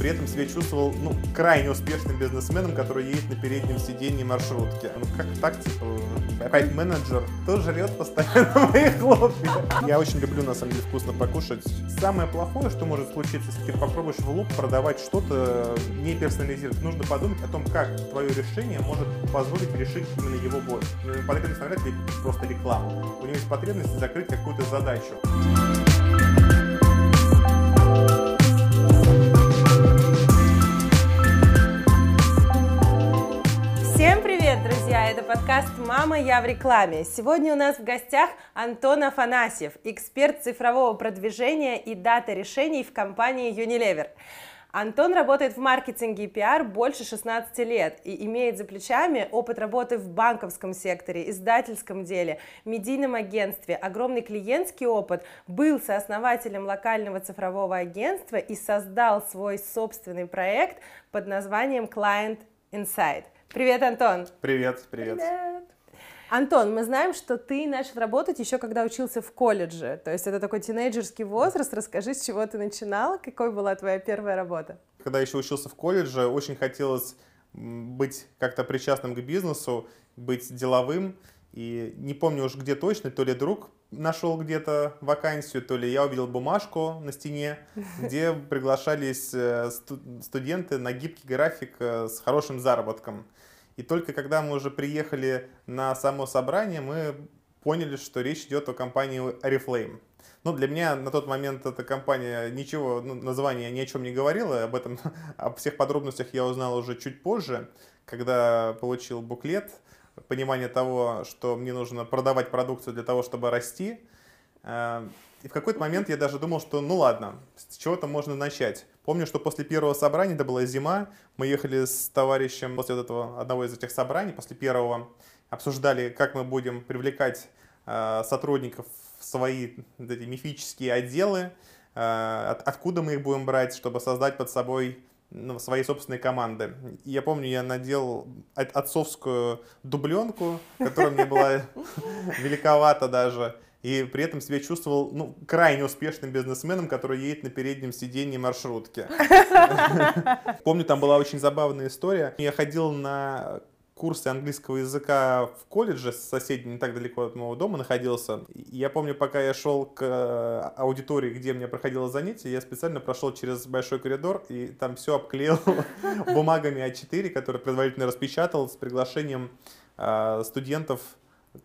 при этом себя чувствовал ну, крайне успешным бизнесменом, который едет на переднем сиденье маршрутки. Ну как так, типа, опять менеджер, кто жрет постоянно мои хлопья. Я очень люблю, на самом деле, вкусно покушать. Самое плохое, что может случиться, если ты попробуешь в луп продавать что-то не персонализировать. Нужно подумать о том, как твое решение может позволить решить именно его боль. Потребность навряд ли просто реклама. У него есть потребность закрыть какую-то задачу. Подкаст «Мама, я в рекламе». Сегодня у нас в гостях Антон Афанасьев, эксперт цифрового продвижения и дата решений в компании Unilever. Антон работает в маркетинге и пиар больше 16 лет и имеет за плечами опыт работы в банковском секторе, издательском деле, медийном агентстве, огромный клиентский опыт, был сооснователем локального цифрового агентства и создал свой собственный проект под названием Client Insight – Привет, Антон. Привет, привет. Привет. Антон, мы знаем, что ты начал работать еще когда учился в колледже. То есть это такой тинейджерский возраст. Расскажи, с чего ты начинал, какой была твоя первая работа? Когда еще учился в колледже, очень хотелось быть как-то причастным к бизнесу, быть деловым. И не помню уж где точно, то ли друг нашел где-то вакансию, то ли я увидел бумажку на стене, где приглашались э, студенты на гибкий график э, с хорошим заработком. И только когда мы уже приехали на само собрание, мы поняли, что речь идет о компании Oriflame. Ну, для меня на тот момент эта компания ничего, ну, название ни о чем не говорила, об этом, о всех подробностях я узнал уже чуть позже, когда получил буклет, понимание того, что мне нужно продавать продукцию для того, чтобы расти. И в какой-то момент я даже думал, что ну ладно, с чего-то можно начать. Помню, что после первого собрания, это была зима, мы ехали с товарищем после вот этого, одного из этих собраний, после первого, обсуждали, как мы будем привлекать э, сотрудников в свои эти мифические отделы, э, от, откуда мы их будем брать, чтобы создать под собой ну, своей собственной команды. Я помню, я надел отцовскую дубленку, которая мне была великовата даже, и при этом себя чувствовал ну, крайне успешным бизнесменом, который едет на переднем сиденье маршрутки. Помню, там была очень забавная история. Я ходил на курсы английского языка в колледже соседнем, не так далеко от моего дома находился. Я помню, пока я шел к э, аудитории, где мне проходило занятие, я специально прошел через большой коридор и там все обклеил бумагами А4, которые предварительно распечатал с приглашением э, студентов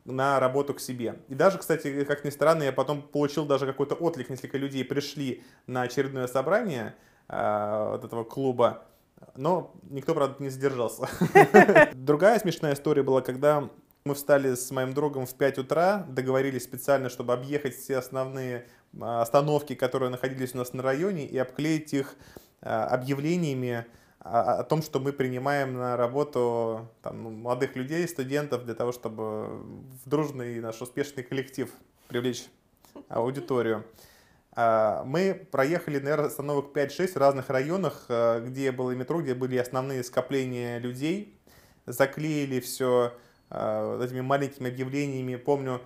на работу к себе. И даже, кстати, как ни странно, я потом получил даже какой-то отклик, несколько людей пришли на очередное собрание э, вот этого клуба, но никто, правда, не задержался. Другая смешная история была, когда мы встали с моим другом в 5 утра, договорились специально, чтобы объехать все основные а, остановки, которые находились у нас на районе, и обклеить их а, объявлениями о, том, что мы принимаем на работу там, ну, молодых людей, студентов, для того, чтобы в дружный наш успешный коллектив привлечь аудиторию. А, мы проехали, наверное, остановок 5-6 в разных районах, а, где было метро, где были основные скопления людей. Заклеили все а, этими маленькими объявлениями. Помню,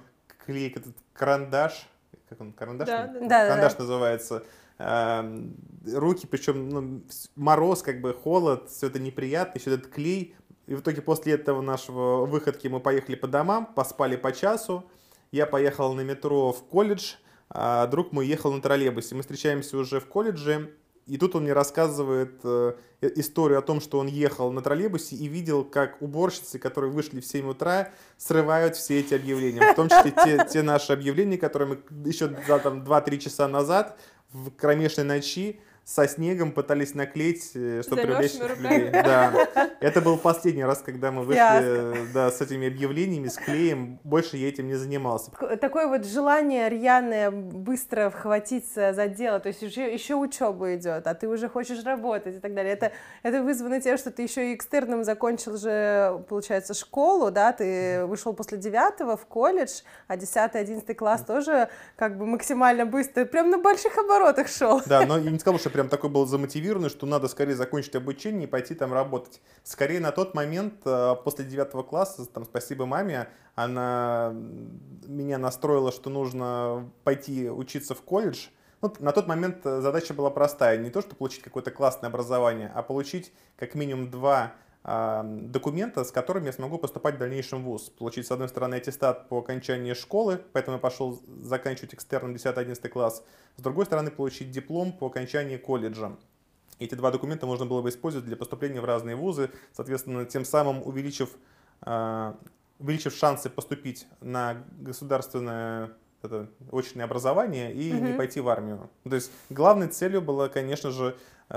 клеик этот карандаш, как он, карандаш? Да, да, карандаш да. называется. Руки, причем ну, мороз, как бы холод, все это неприятно, еще этот клей. И в итоге после этого нашего выходки мы поехали по домам, поспали по часу. Я поехал на метро в колледж, а друг мой ехал на троллейбусе. Мы встречаемся уже в колледже, и тут он мне рассказывает э, историю о том, что он ехал на троллейбусе и видел, как уборщицы, которые вышли в 7 утра, срывают все эти объявления. В том числе те, те наши объявления, которые мы еще за там, 2-3 часа назад в кромешной ночи со снегом пытались наклеить, э, чтобы привлечь людей. Да. Это был последний раз, когда мы вышли да, с этими объявлениями, с клеем. Больше я этим не занимался. Такое вот желание рьяное быстро вхватиться за дело, то есть еще, еще учеба идет, а ты уже хочешь работать и так далее. Это, это вызвано тем, что ты еще и экстерном закончил же, получается, школу, да, ты вышел после девятого в колледж, а десятый, одиннадцатый класс тоже как бы максимально быстро, прям на больших оборотах шел. Да, но я не сказал, что прям такой был замотивированный, что надо скорее закончить обучение и пойти там работать. Скорее на тот момент, э, после девятого класса, там, спасибо маме, она меня настроила, что нужно пойти учиться в колледж, Ну, на тот момент э, задача была простая. Не то, что получить какое-то классное образование, а получить как минимум два документа, с которыми я смогу поступать в дальнейшем в ВУЗ. Получить, с одной стороны, аттестат по окончании школы, поэтому я пошел заканчивать экстерном 10-11 класс. С другой стороны, получить диплом по окончании колледжа. Эти два документа можно было бы использовать для поступления в разные вузы, соответственно, тем самым увеличив, э, увеличив шансы поступить на государственное это очное образование и угу. не пойти в армию. То есть главной целью было, конечно же, э,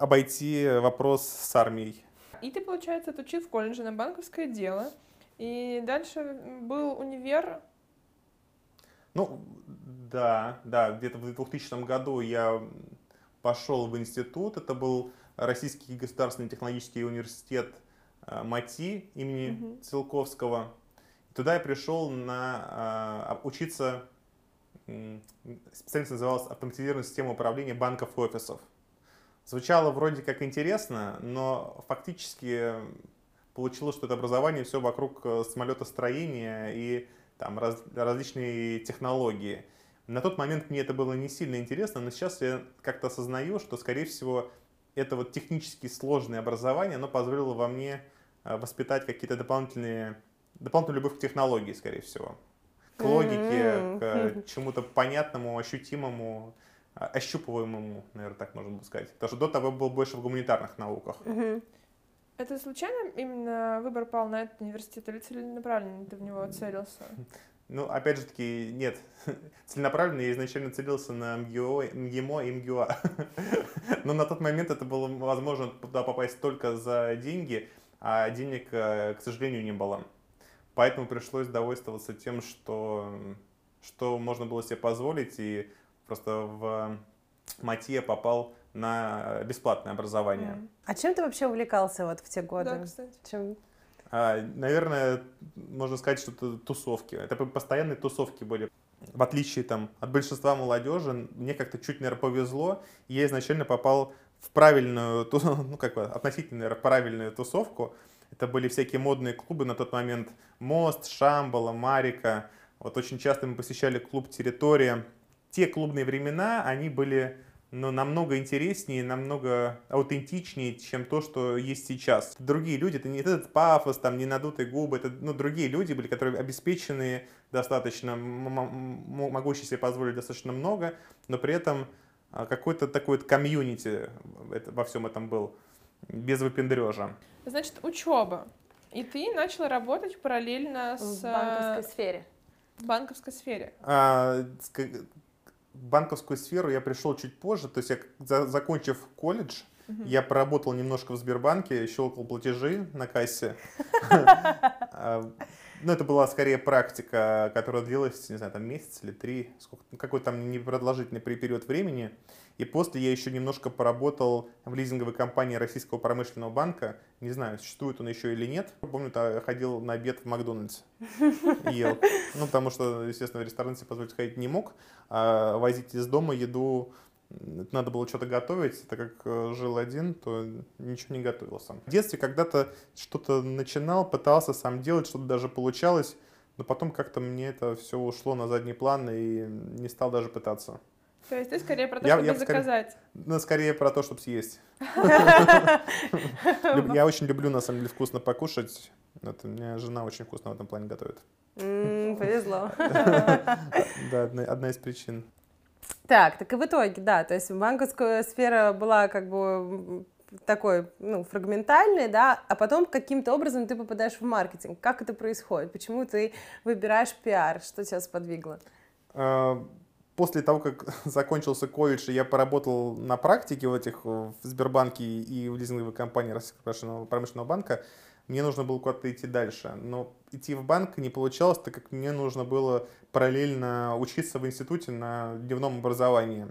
обойти вопрос с армией. И ты, получается, отучил в колледже на банковское дело. И дальше был универ. Ну, да, да, где-то в 2000 году я пошел в институт. Это был Российский государственный технологический университет э, МАТИ имени угу. Циолковского. Туда я пришел на э, учиться, специальность называлась автоматизированная система управления банков и офисов. Звучало вроде как интересно, но фактически получилось, что это образование все вокруг э, самолетостроения и там раз, различные технологии. На тот момент мне это было не сильно интересно, но сейчас я как-то осознаю, что, скорее всего, это вот технически сложное образование, оно позволило во мне э, воспитать какие-то дополнительные, дополнительную любовь к технологии, скорее всего. К логике, mm-hmm. к чему-то понятному, ощутимому, э, ощупываемому, наверное, так можно сказать. Потому что до того был больше в гуманитарных науках. Это случайно именно выбор пал на этот университет или целенаправленно ты в него целился? Ну, опять же таки, нет. Целенаправленно я изначально целился на МГО, МГИМО и МГУА. Но на тот момент это было возможно туда попасть только за деньги, а денег, э, к сожалению, не было. Поэтому пришлось довольствоваться тем, что, что можно было себе позволить, и просто в МАТИ попал на бесплатное образование. А чем ты вообще увлекался вот в те годы? Да, кстати. Чем... А, наверное, можно сказать, что это тусовки. Это постоянные тусовки были. В отличие там, от большинства молодежи, мне как-то чуть, наверное, повезло. Я изначально попал в правильную, ну как бы относительно, наверное, правильную тусовку. Это были всякие модные клубы на тот момент. Мост, Шамбала, Марика. Вот очень часто мы посещали клуб «Территория». Те клубные времена, они были но намного интереснее, намного аутентичнее, чем то, что есть сейчас. Другие люди, это не этот пафос, там, не надутые губы, это ну, другие люди были, которые обеспеченные достаточно, могущие себе позволить достаточно много, но при этом а, какой-то такой вот комьюнити во всем этом был, без выпендрежа. Значит, учеба. И ты начал работать параллельно с... В банковской сфере. В банковской сфере. А, банковскую сферу я пришел чуть позже, то есть я, за, закончив колледж, угу. я поработал немножко в Сбербанке, щелкал платежи на кассе. А, ну, это была скорее практика, которая длилась, не знаю, там месяц или три, ну, какой-то там непродолжительный период времени. И после я еще немножко поработал в лизинговой компании Российского промышленного банка. Не знаю, существует он еще или нет. Помню, я ходил на обед в Макдональдс. Ел. Ну, потому что, естественно, в ресторан себе позволить ходить не мог. А возить из дома еду надо было что-то готовить, так как э, жил один, то ничего не готовил сам. В детстве когда-то что-то начинал, пытался сам делать, что-то даже получалось, но потом как-то мне это все ушло на задний план и не стал даже пытаться. То есть ты скорее про то, я, чтобы я заказать? Скорее, ну, скорее про то, чтобы съесть. Я очень люблю, на самом деле, вкусно покушать. Это, у меня жена очень вкусно в этом плане готовит. Повезло. Да, одна из причин. Так, так и в итоге, да, то есть банковская сфера была как бы такой, ну, фрагментальный, да, а потом каким-то образом ты попадаешь в маркетинг. Как это происходит? Почему ты выбираешь пиар? Что тебя сподвигло? После того, как закончился колледж, я поработал на практике в этих в Сбербанке и в лизинговой компании Российского промышленного банка, мне нужно было куда-то идти дальше. Но идти в банк не получалось, так как мне нужно было параллельно учиться в институте на дневном образовании.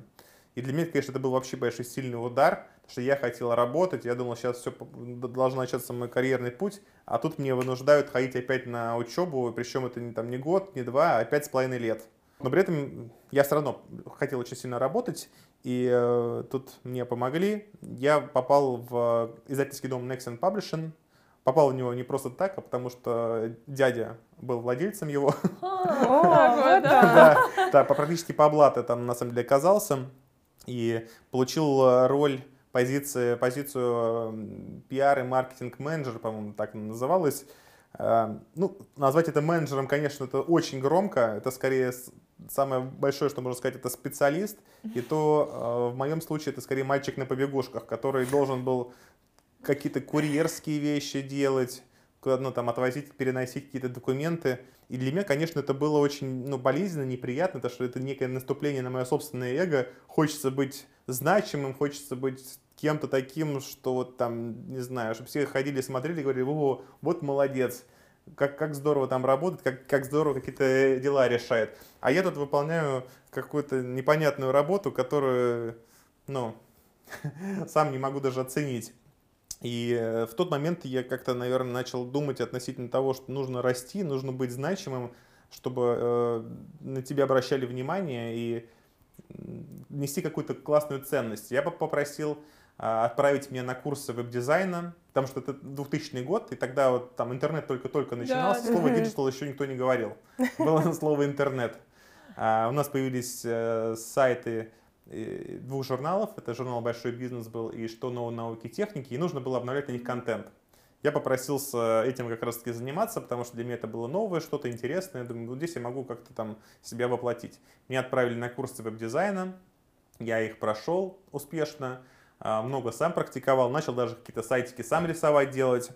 И для меня, конечно, это был вообще большой сильный удар, потому что я хотел работать, я думал, сейчас все должен начаться мой карьерный путь, а тут мне вынуждают ходить опять на учебу, причем это не, там, не год, не два, а пять с половиной лет. Но при этом я все равно хотел очень сильно работать, и э, тут мне помогли. Я попал в издательский дом Next Publishing, попал в него не просто так, а потому что дядя был владельцем его. Да. Практически по блату там на самом деле оказался и получил э, роль позиции, позицию м, пиар и маркетинг менеджер, по-моему, так. Э, Ну, назвать это менеджером, конечно, это очень громко. Это скорее самое большое, что можно сказать, это специалист. И то э, в моем случае это скорее мальчик на побегушках, который должен был какие-то курьерские вещи делать, ну, там отвозить, переносить какие-то документы. И для меня, конечно, это было очень ну, болезненно, неприятно, потому что это некое наступление на мое собственное эго. Хочется быть значимым, хочется быть кем-то таким, что вот там, не знаю, чтобы все ходили, смотрели и говорили, о, вот молодец, как, как здорово там работает, как, как здорово какие-то дела решает. А я тут выполняю какую-то непонятную работу, которую, ну, сам не могу даже оценить. И э, в тот момент я как-то, наверное, начал думать относительно того, что нужно расти, нужно быть значимым, чтобы э, на тебя обращали внимание и нести какую-то классную ценность. Я бы попросил отправить меня на курсы веб-дизайна, потому что это 2000 год, и тогда вот там интернет только-только начинался, да. слово digital еще никто не говорил. Было слово интернет. А, у нас появились э, сайты э, двух журналов. Это журнал «Большой бизнес» был и «Что нового науки и техники», и нужно было обновлять на них контент. Я попросился этим как раз таки заниматься, потому что для меня это было новое, что-то интересное. Я думаю, вот здесь я могу как-то там себя воплотить. Меня отправили на курсы веб-дизайна, я их прошел успешно, а, много сам практиковал, начал даже какие-то сайтики сам рисовать, делать.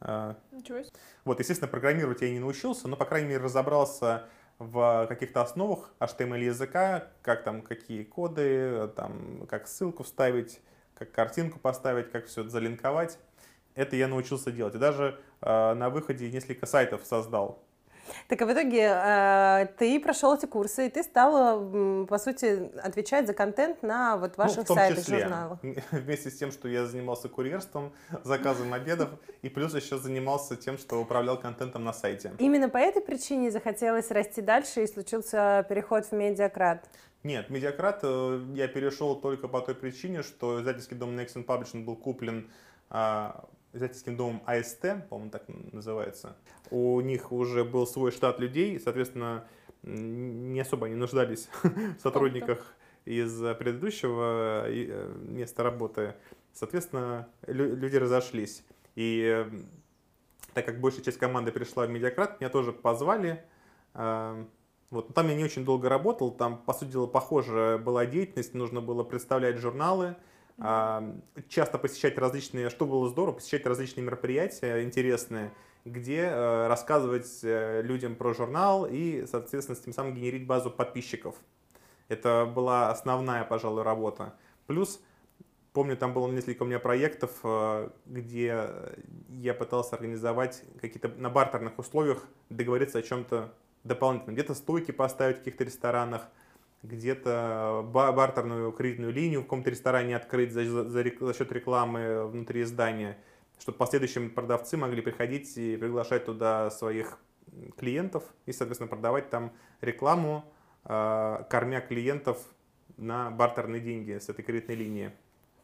А, Ничего себе. вот, естественно, программировать я не научился, но, по крайней мере, разобрался в каких-то основах HTML языка, как там, какие коды, там, как ссылку вставить, как картинку поставить, как все это залинковать. Это я научился делать. И даже э, на выходе несколько сайтов создал. Так, а в итоге э, ты прошел эти курсы, и ты стал, по сути, отвечать за контент на вот Ну, ваших том сайтах, числе, журналах. вместе с тем, что я занимался курьерством, заказом обедов, и плюс еще занимался тем, что управлял контентом на сайте. Именно по этой причине захотелось расти дальше, и случился переход в медиакрат. Нет, Медиакрат э, я перешел только по той причине, что издательский дом Nexon Publishing был куплен а, издательским домом АСТ, по-моему, так называется. У них уже был свой штат людей, и, соответственно, не особо они нуждались в сотрудниках из предыдущего э, и, э, места работы. Соответственно, лю- люди разошлись. И э, так как большая часть команды пришла в Медиакрат, меня тоже позвали. Вот. Но там я не очень долго работал, там, по сути дела, похожая была деятельность, нужно было представлять журналы, часто посещать различные, что было здорово, посещать различные мероприятия интересные, где э, рассказывать э, людям про журнал и, соответственно, тем самым генерить базу подписчиков. Это была основная, пожалуй, работа. Плюс, помню, там было несколько у меня проектов, э, где я пытался организовать какие-то на бартерных условиях, договориться о чем-то дополнительном. Где-то стойки поставить в каких-то ресторанах, где-то ба- бартерную кредитную линию в каком-то ресторане открыть за, за за счет рекламы внутри здания, чтобы в последующем продавцы могли приходить и приглашать туда своих клиентов и, соответственно, продавать там рекламу, э, кормя клиентов на бартерные деньги с этой кредитной линии.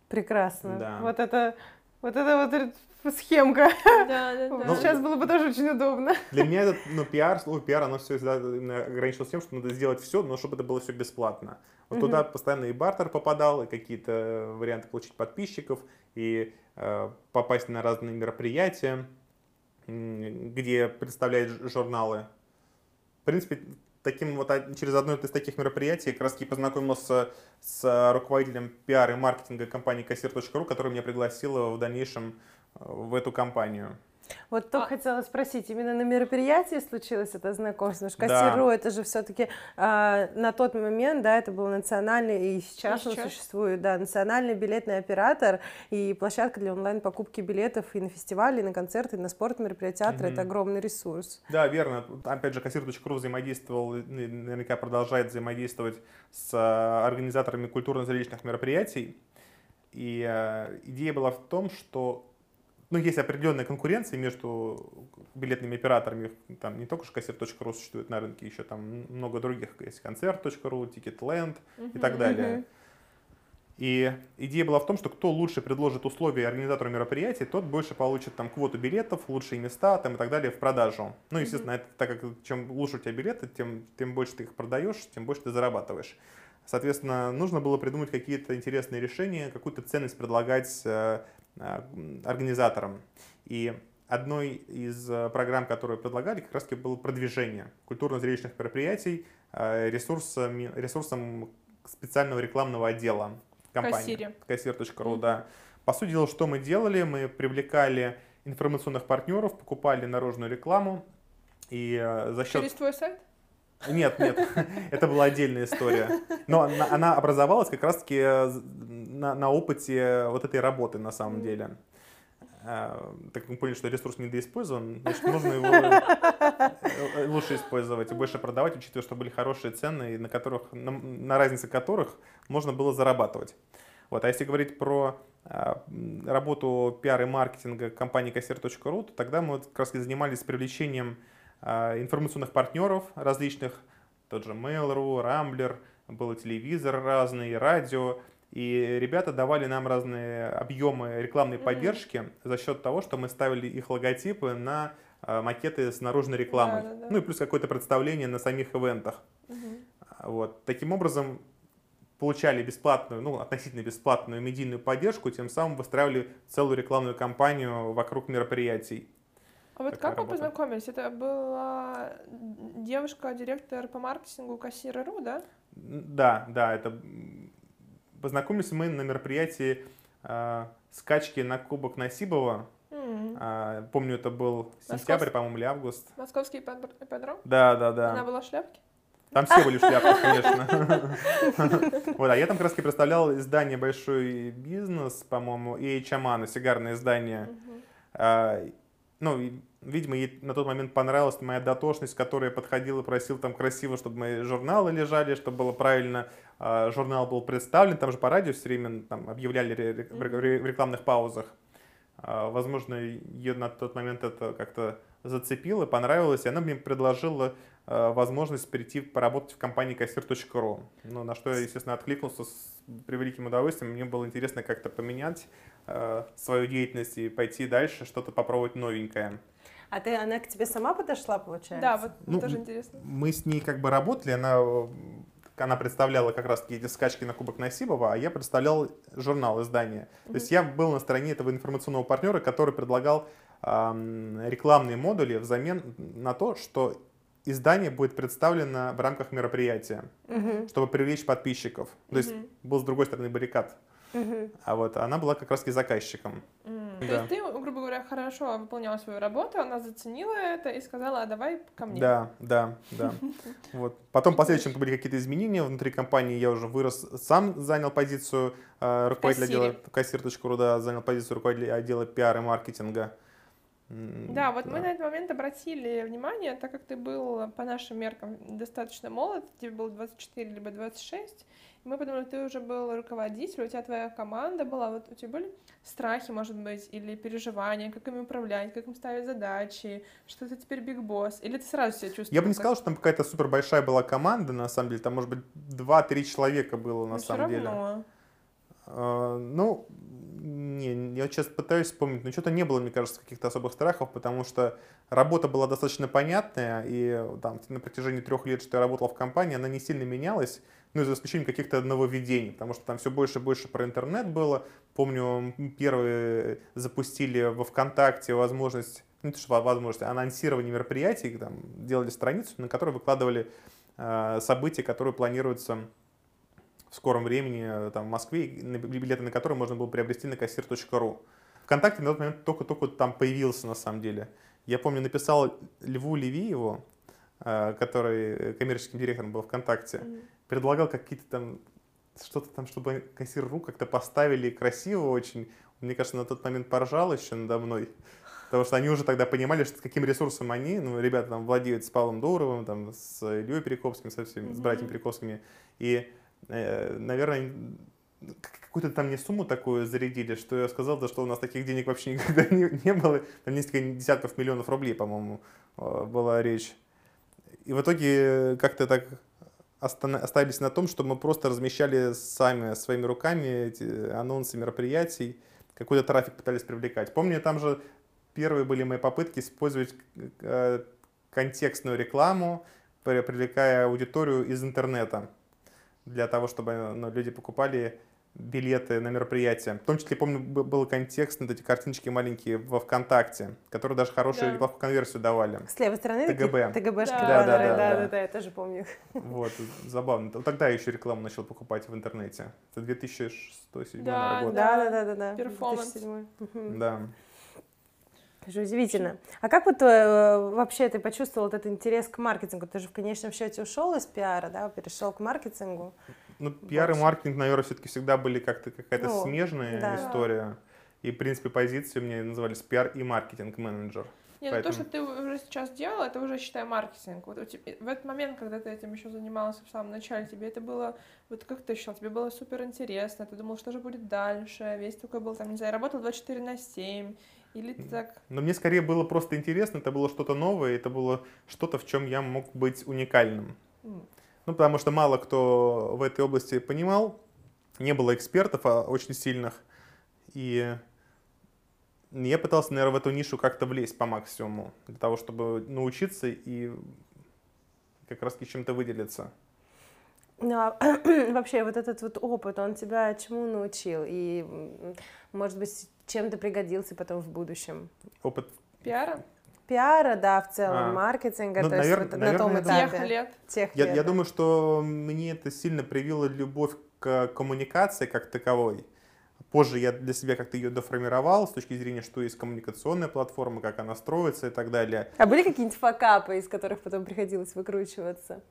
Прекрасно. Да. Вот это вот это вот схемка. Да, да, да. Сейчас было бы тоже очень удобно. Для меня этот, ну, пиар, слово пиар, оно все всегда именно ограничивалось тем, что надо сделать все, но чтобы это было все бесплатно. Вот туда постоянно и бартер попадал, и какие-то варианты получить подписчиков, и э, попасть на разные мероприятия, где представляют журналы. В принципе, таким вот через одно из таких мероприятий как раз таки познакомился с руководителем пиар и маркетинга компании кассир.ру, которая меня пригласила в дальнейшем э, в эту компанию. Вот только А- хотела спросить, именно на мероприятии случилось это знакомство? Потому что Да. Кассиру это же все-таки на тот момент, да, это был национальный, и сейчас И он сейчас. существует, да, национальный билетный оператор и площадка для онлайн-покупки билетов и на фестивали, и на концерты, и на спорт, мероприятия театра. Мгм. Это огромный ресурс. Да, верно. Опять же, кассир.ру взаимодействовал, наверняка продолжает взаимодействовать с э, организаторами культурно-зрелищных мероприятий. И э, идея была в том, что ну, есть определенная конкуренция между билетными операторами. Там не только кассир.ру существует на рынке, еще там много других. Есть концерт.ру, Ticketland и так далее. И идея была в том, что кто лучше предложит условия организатору мероприятия, тот больше получит там квоту билетов, лучшие места там, и так далее в продажу. Ну, естественно, это, так как чем лучше у тебя билеты, тем, тем больше ты их продаешь, тем больше ты зарабатываешь. Соответственно, нужно было придумать какие-то интересные решения, какую-то ценность предлагать э, организаторам. И одной из э, программ, которые предлагали, как раз было продвижение культурно-зрелищных мероприятий э, ресурсами, ресурсом специального рекламного отдела компании. Кассир. Кассир.ру, mm-hmm. да. По сути дела, что мы делали? Мы привлекали информационных партнеров, покупали наружную рекламу. И э, за счет... Через твой сайт? Нет, нет, это была отдельная история. Но она, она образовалась как раз-таки на, на опыте вот этой работы на самом деле. А, так как мы поняли, что ресурс недоиспользован, значит, нужно его э, лучше использовать и больше продавать, учитывая, что были хорошие цены, на, которых, на, на разнице которых можно было зарабатывать. Вот. А если говорить про работу пиар и маркетинга компании кассир.ру, то тогда мы вот как раз и занимались привлечением информационных партнеров различных, тот же Mail.ru, Rambler, был телевизор разный, радио, и ребята давали нам разные объемы рекламной mm-hmm. поддержки за счет того, что мы ставили их логотипы на э, макеты с наружной рекламой. Да, да, да. Ну и плюс какое-то представление на самих ивентах. Mm-hmm. Вот. Таким образом, получали бесплатную, ну, относительно бесплатную медийную поддержку, тем самым выстраивали целую рекламную кампанию вокруг мероприятий. А вот как вы познакомились? Это была девушка-директор по маркетингу кассира.ру, да? Да, да, это Познакомились мы на мероприятии э, скачки на Кубок Насибова. Mm-hmm. Э, помню, это был сентябрь, по-моему, или август. Московский ипподром? Да, да, да. Она была в шляпке? Там все были в шляпках, конечно. Вот, а я там как раз представлял издание «Большой бизнес», по-моему, и Чамана, сигарное издание. А, ну, видимо, ей на тот момент понравилась моя дотошность, которая подходила и просил там красиво, чтобы мои журналы лежали, чтобы было правильно, э, журнал был представлен, там же по радио все время там, объявляли в рекламных паузах. Э, возможно, ее на тот момент это как-то зацепило, понравилось, и она мне предложила э, возможность перейти поработать в компании кассир.ру. Ну, на что я, естественно, откликнулся с превеликим удовольствием. Мне было интересно как-то поменять свою деятельность и пойти дальше, что-то попробовать новенькое. А ты, она к тебе сама подошла, получается? Да, вот ну, тоже интересно. Мы с ней как бы работали, она, она представляла как раз таки эти скачки на Кубок Насибова, а я представлял журнал, издание. Mm-hmm. То есть я был на стороне этого информационного партнера, который предлагал э, рекламные модули взамен на то, что издание будет представлено в рамках мероприятия, mm-hmm. чтобы привлечь подписчиков. То mm-hmm. есть был с другой стороны баррикад. А вот она была как раз и заказчиком. Да. То есть ты, грубо говоря, хорошо выполняла свою работу, она заценила это и сказала, а давай ко мне. Да, да, да. Вот. Потом в последующем были какие-то изменения внутри компании, я уже вырос, сам занял позицию э, руководителя отдела, кассир.ру, да, занял позицию руководителя отдела пиар и маркетинга. Да, вот да. мы на этот момент обратили внимание, так как ты был по нашим меркам достаточно молод, тебе было 24 либо 26, мы подумали, ты уже был руководитель, у тебя твоя команда была, вот у тебя были страхи, может быть, или переживания, как ими управлять, как им ставить задачи, что ты теперь биг босс, или ты сразу себя чувствуешь? Я бы не сказал, что там какая-то супер большая была команда, на самом деле, там, может быть, 2-3 человека было, на Но самом деле. Равно. Uh, ну, не, я сейчас пытаюсь вспомнить, но что-то не было, мне кажется, каких-то особых страхов, потому что работа была достаточно понятная, и там на протяжении трех лет, что я работал в компании, она не сильно менялась ну, за исключением каких-то нововведений, потому что там все больше и больше про интернет было. Помню, первые запустили во ВКонтакте возможность, ну, то, что возможность, а анонсирование мероприятий, там, делали страницу, на которой выкладывали э, события, которые планируются в скором времени там, в Москве, билеты на которые можно было приобрести на кассир.ру. ВКонтакте на тот момент только-только там появился на самом деле. Я помню, написал Льву Левиеву, э, который коммерческим директором был ВКонтакте, mm-hmm предлагал какие-то там что-то там, чтобы кассир.ру как-то поставили красиво очень. Мне кажется, на тот момент поржал еще надо мной. Потому что они уже тогда понимали, что каким ресурсом они, ну, ребята там владеют с Павлом Дуровым, там, с Ильей Перековским, со всеми, mm-hmm. с братьями Перековскими. И, э, наверное, какую-то там мне сумму такую зарядили, что я сказал, да, что у нас таких денег вообще никогда не, не было. Там несколько десятков миллионов рублей, по-моему, э, была речь. И в итоге как-то так остановились на том, что мы просто размещали сами своими руками эти анонсы мероприятий, какой-то трафик пытались привлекать. Помню, там же первые были мои попытки использовать э, контекстную рекламу, привлекая аудиторию из интернета для того, чтобы ну, люди покупали билеты на мероприятия. В том числе, помню, был контекст, вот эти картиночки маленькие во ВКонтакте, которые даже хорошую да. неплохую конверсию давали. С левой стороны ТГБ. ТГБшки, да, да, да, да, да, да, да, я тоже помню. Вот, забавно. Тогда я еще рекламу начал покупать в интернете. Это 2006-2007 да, год. Да, да, да, да, да. Перформанс. Да. Это же удивительно. А как вот э, вообще ты почувствовал этот интерес к маркетингу? Ты же в конечном счете ушел из пиара, да, перешел к маркетингу? Ну, пиар и маркетинг, наверное, все-таки всегда были как-то какая-то ну, смежная да. история. И, в принципе, позиции у меня назывались пиар и маркетинг-менеджер. Нет, Поэтому... ну то, что ты уже сейчас делал, это уже, считай, маркетинг. Вот у тебя, в этот момент, когда ты этим еще занимался в самом начале, тебе это было, вот как ты ощущал, тебе было супер интересно, ты думал, что же будет дальше, весь такой был, там, не знаю, работал 24 на 7, или так? Но мне скорее было просто интересно, это было что-то новое, это было что-то, в чем я мог быть уникальным. Mm. Ну, потому что мало кто в этой области понимал, не было экспертов а очень сильных, и я пытался, наверное, в эту нишу как-то влезть по максимуму, для того, чтобы научиться и как раз чем-то выделиться. Ну, а вообще вот этот вот опыт, он тебя чему научил? И, может быть, чем ты пригодился потом в будущем? Опыт пиара? Пиара, да, в целом, а. маркетинга, ну, то навер... есть вот наверное, на том этапе. Тех лет. Тех я, лет. Я думаю, что мне это сильно привило любовь к коммуникации как таковой. Позже я для себя как-то ее доформировал с точки зрения, что есть коммуникационная платформа, как она строится и так далее. А были какие-нибудь факапы, из которых потом приходилось выкручиваться?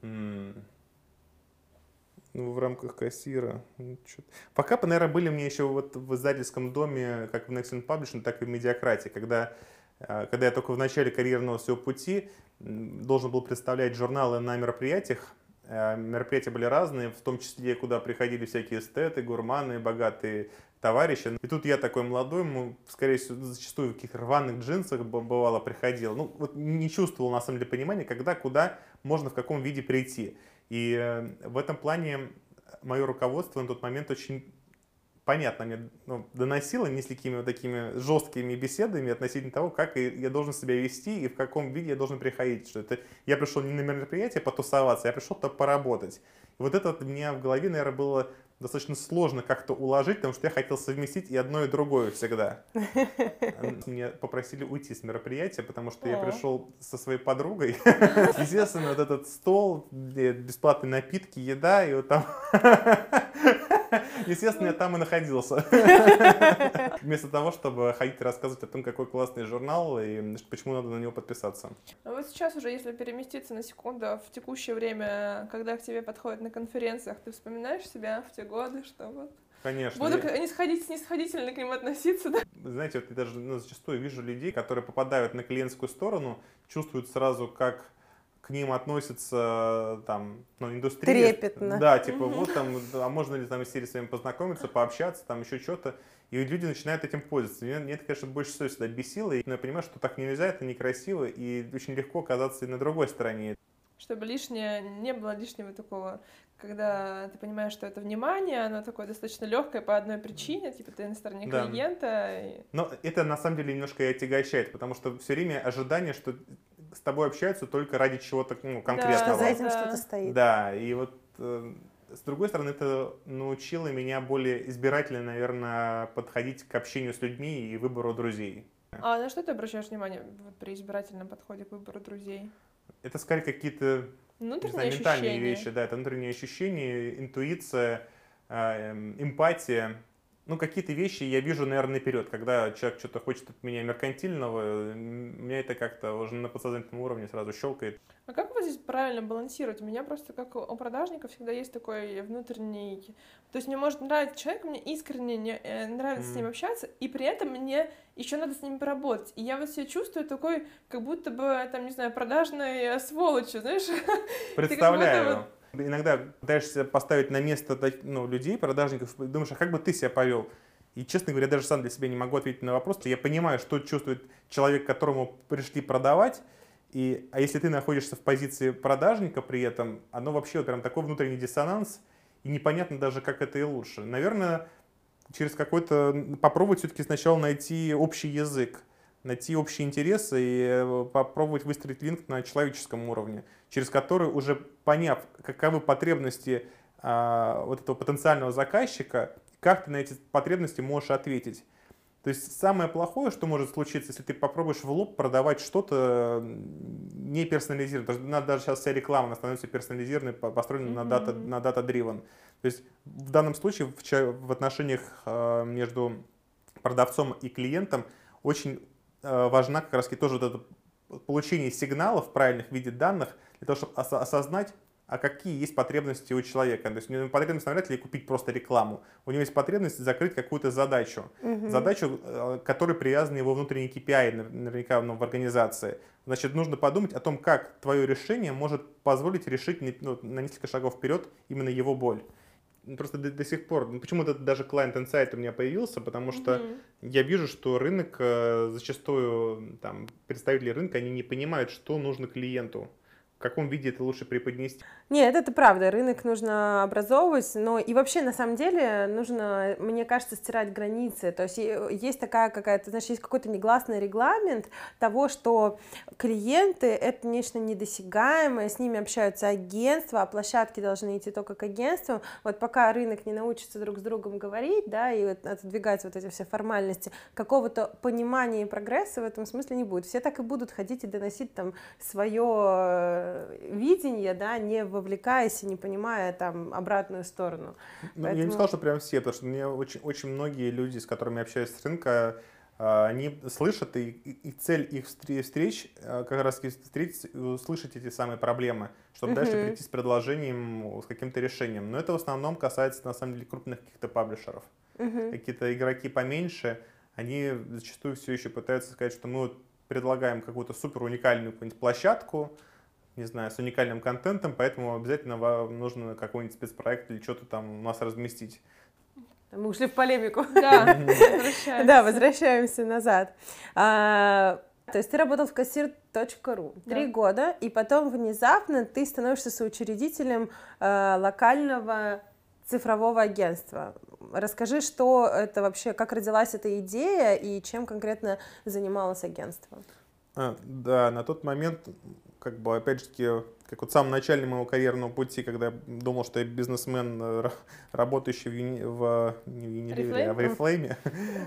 Mm. Ну, в рамках кассира. Ну, Факапы, наверное, были мне еще вот в издательском доме, как в Nexon Publishing, так и в Медиакрате, когда, когда я только в начале карьерного своего пути должен был представлять журналы на мероприятиях, э, Мероприятия были разные, в том числе, куда приходили всякие эстеты, гурманы, богатые товарищи. И тут я такой молодой, ему, скорее всего, зачастую в каких рваных джинсах бывало приходил. Ну, вот не чувствовал, на самом деле, понимания, когда, куда можно, в каком виде прийти. И э, в этом плане мое руководство на тот момент очень понятно мне ну, доносило несколькими вот такими жесткими беседами относительно того, как я должен себя вести и в каком виде я должен приходить. Что это я пришел не на мероприятие потусоваться, я пришел туда поработать. И вот это вот у меня в голове, наверное, было достаточно сложно как-то уложить, потому что я хотел совместить и одно, и другое всегда. Меня попросили уйти с мероприятия, потому что я пришел со своей подругой. Естественно, вот этот стол, бесплатные напитки, еда, и вот там Естественно, я там и находился. Вместо того, чтобы ходить и рассказывать о том, какой классный журнал и почему надо на него подписаться. А вот сейчас уже, если переместиться на секунду в текущее время, когда к тебе подходят на конференциях, ты вспоминаешь себя в те годы, что вот Конечно. Буду я... не сходить, снисходительно к ним относиться, да? Знаете, вот я даже ну, зачастую вижу людей, которые попадают на клиентскую сторону, чувствуют сразу, как к ним относятся там, ну, индустрия. Трепетно. Да, типа, вот там, а можно ли там из серии с вами познакомиться, пообщаться, там еще что-то. И люди начинают этим пользоваться. Меня, мне это, конечно, больше всего сюда бесило. И я понимаю, что так нельзя, это некрасиво, и очень легко оказаться и на другой стороне. Чтобы лишнее, не было лишнего такого, когда ты понимаешь, что это внимание, оно такое достаточно легкое по одной причине, типа ты на стороне да. клиента. И... Но это на самом деле немножко и отягощает, потому что все время ожидание, что с тобой общаются только ради чего-то ну, конкретного. Да, за этим да. что-то стоит. Да, и вот э, с другой стороны, это научило меня более избирательно, наверное, подходить к общению с людьми и выбору друзей. А на что ты обращаешь внимание вот, при избирательном подходе к выбору друзей? Это скорее какие-то знаю, ментальные вещи, да, это внутренние ощущения, интуиция, э, эм, эмпатия ну, какие-то вещи я вижу, наверное, наперед. Когда человек что-то хочет от меня меркантильного, меня это как-то уже на подсознательном уровне сразу щелкает. А как вот здесь правильно балансировать? У меня просто, как у продажника, всегда есть такой внутренний... То есть мне может нравиться человек, мне искренне не, э, нравится mm. с ним общаться, и при этом мне еще надо с ним поработать. И я вот себя чувствую такой, как будто бы, там, не знаю, продажной сволочью, знаешь? Представляю. Иногда пытаешься поставить на место ну, людей, продажников, думаешь, а как бы ты себя повел? И, честно говоря, даже сам для себя не могу ответить на вопрос. Я понимаю, что чувствует человек, которому пришли продавать, И, а если ты находишься в позиции продажника при этом, оно вообще вот прям такой внутренний диссонанс, и непонятно даже, как это и лучше. Наверное, через какой-то... Попробовать все-таки сначала найти общий язык, найти общие интересы и э, попробовать выстроить линк на человеческом уровне, через который уже поняв, каковы потребности а, вот этого потенциального заказчика, как ты на эти потребности можешь ответить. То есть самое плохое, что может случиться, если ты попробуешь в лоб продавать что-то не персонализированное. Надо даже сейчас вся реклама становится персонализированной, построена mm-hmm. на дата на data-driven. То есть в данном случае в, в отношениях э, между продавцом и клиентом очень э, важна как раз тоже вот это получение сигналов правильных в виде данных для того, чтобы осознать, а какие есть потребности у человека. То есть у него потребность навряд ли купить просто рекламу. У него есть потребность закрыть какую-то задачу. Угу. Задачу, э, которой привязаны его внутренние KPI наверняка ну, в организации. Значит, нужно подумать о том, как твое решение может позволить решить ну, на несколько шагов вперед именно его боль. Просто до, до сих пор, ну, почему-то даже Client Insight у меня появился, потому что mm я вижу, что рынок э, зачастую, там, представители рынка, они не понимают, что нужно клиенту каком виде это лучше преподнести? Нет, это правда, рынок нужно образовывать, но и вообще, на самом деле, нужно, мне кажется, стирать границы, то есть есть такая какая-то, значит, есть какой-то негласный регламент того, что клиенты — это нечто недосягаемое, с ними общаются агентства, а площадки должны идти только к агентствам, вот пока рынок не научится друг с другом говорить, да, и вот отодвигать вот эти все формальности, какого-то понимания и прогресса в этом смысле не будет, все так и будут ходить и доносить там свое видение, да, не вовлекаясь и не понимая там обратную сторону. Ну, Поэтому... Я не сказал, что прям все, потому что мне очень, очень многие люди, с которыми я общаюсь с рынка, а, они слышат, и, и цель их встреч а, как раз встретить, услышать эти самые проблемы, чтобы uh-huh. дальше прийти с предложением, с каким-то решением. Но это в основном касается, на самом деле, крупных каких-то паблишеров. Uh-huh. Какие-то игроки поменьше, они зачастую все еще пытаются сказать, что мы вот предлагаем какую-то супер уникальную какую-нибудь площадку, не знаю, с уникальным контентом, поэтому обязательно вам нужно какой-нибудь спецпроект или что-то там у нас разместить. Мы ушли в полемику. Да, возвращаемся. Да, возвращаемся назад. А, то есть ты работал в кассир.ру три года, и потом внезапно ты становишься соучредителем э, локального цифрового агентства. Расскажи, что это вообще, как родилась эта идея и чем конкретно занималось агентство? А, да, на тот момент как бы, опять же таки, как вот в самом начале моего карьерного пути, когда я думал, что я бизнесмен, э, работающий в, юни, в не в Unilever, а в Reflame,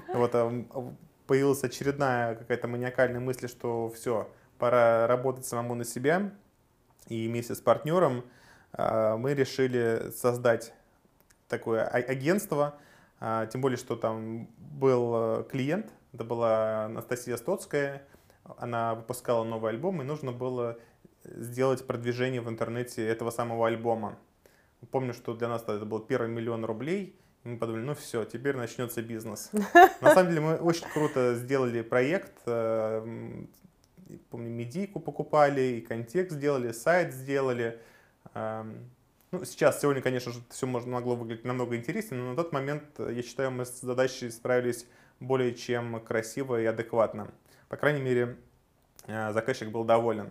вот, а, появилась очередная какая-то маниакальная мысль, что все, пора работать самому на себя. И вместе с партнером а, мы решили создать такое а, агентство, тем более, что там был э, клиент, это была Анастасия Стоцкая, она выпускала новый альбом, и нужно было сделать продвижение в интернете этого самого альбома. Помню, что для нас это был первый миллион рублей, и мы подумали, ну все, теперь начнется бизнес. На самом деле мы очень круто сделали проект, э, помню, медийку покупали, и контекст сделали, сайт сделали. Эм, ну, сейчас, сегодня, конечно же, все можно, могло выглядеть намного интереснее, но на тот момент, я считаю, мы с задачей справились более чем красиво и адекватно. По крайней мере, э, заказчик был доволен.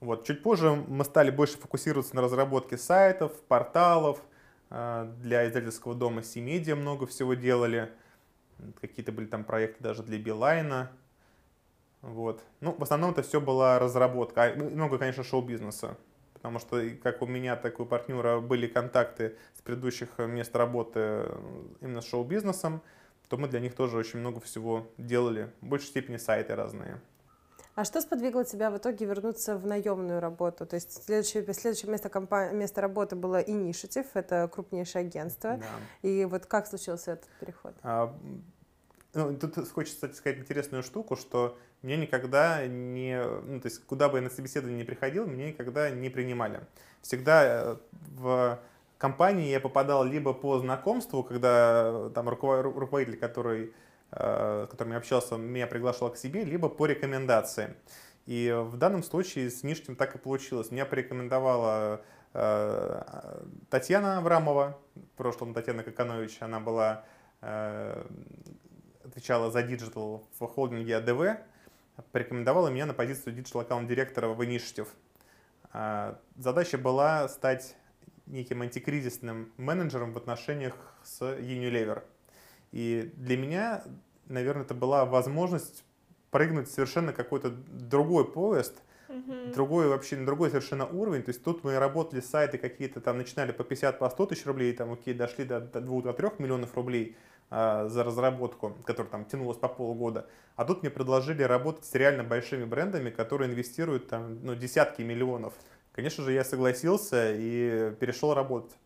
Вот. Чуть позже мы стали больше фокусироваться на разработке сайтов, порталов. Э, для издательского дома C-Media много всего делали. Какие-то были там проекты даже для Билайна. Вот. Ну, в основном это все была разработка. А, много, конечно, шоу-бизнеса. Потому что как у меня, так и у партнера были контакты с предыдущих мест работы э, именно с шоу-бизнесом то мы для них тоже очень много всего делали. В большей степени сайты разные. А что сподвигло тебя в итоге вернуться в наемную работу? То есть следующее, следующее место, компа- место работы было Initiative, это крупнейшее агентство. Да. И вот как случился этот переход? А, ну, тут хочется, кстати, сказать интересную штуку, что мне никогда не... Ну, то есть куда бы я на собеседование не приходил, меня никогда не принимали. Всегда э, в компании я попадал либо по знакомству, когда э, там руководитель, который, с которым я общался, меня приглашал к себе, либо по рекомендации. И в данном случае с Нижним так и получилось. Меня порекомендовала э, Татьяна Аврамова, в прошлом Татьяна Коканович, она была, отвечала за digital в холдинге АДВ. порекомендовала меня на позицию digital account директора в Initiative. Задача была стать неким антикризисным менеджером в отношениях с Unilever. И для меня, наверное, это была возможность прыгнуть совершенно какой-то другой поезд, Мгм. другой вообще, на другой совершенно уровень. То есть тут мы работали, сайты какие-то там начинали по 50, по 100 тысяч рублей, там, окей, дошли до, до 2-3 миллионов рублей а, за разработку, которая там тянулась по полгода. А тут мне предложили работать с реально большими брендами, которые инвестируют там, ну, десятки миллионов. Конечно же, я согласился и перешел работать.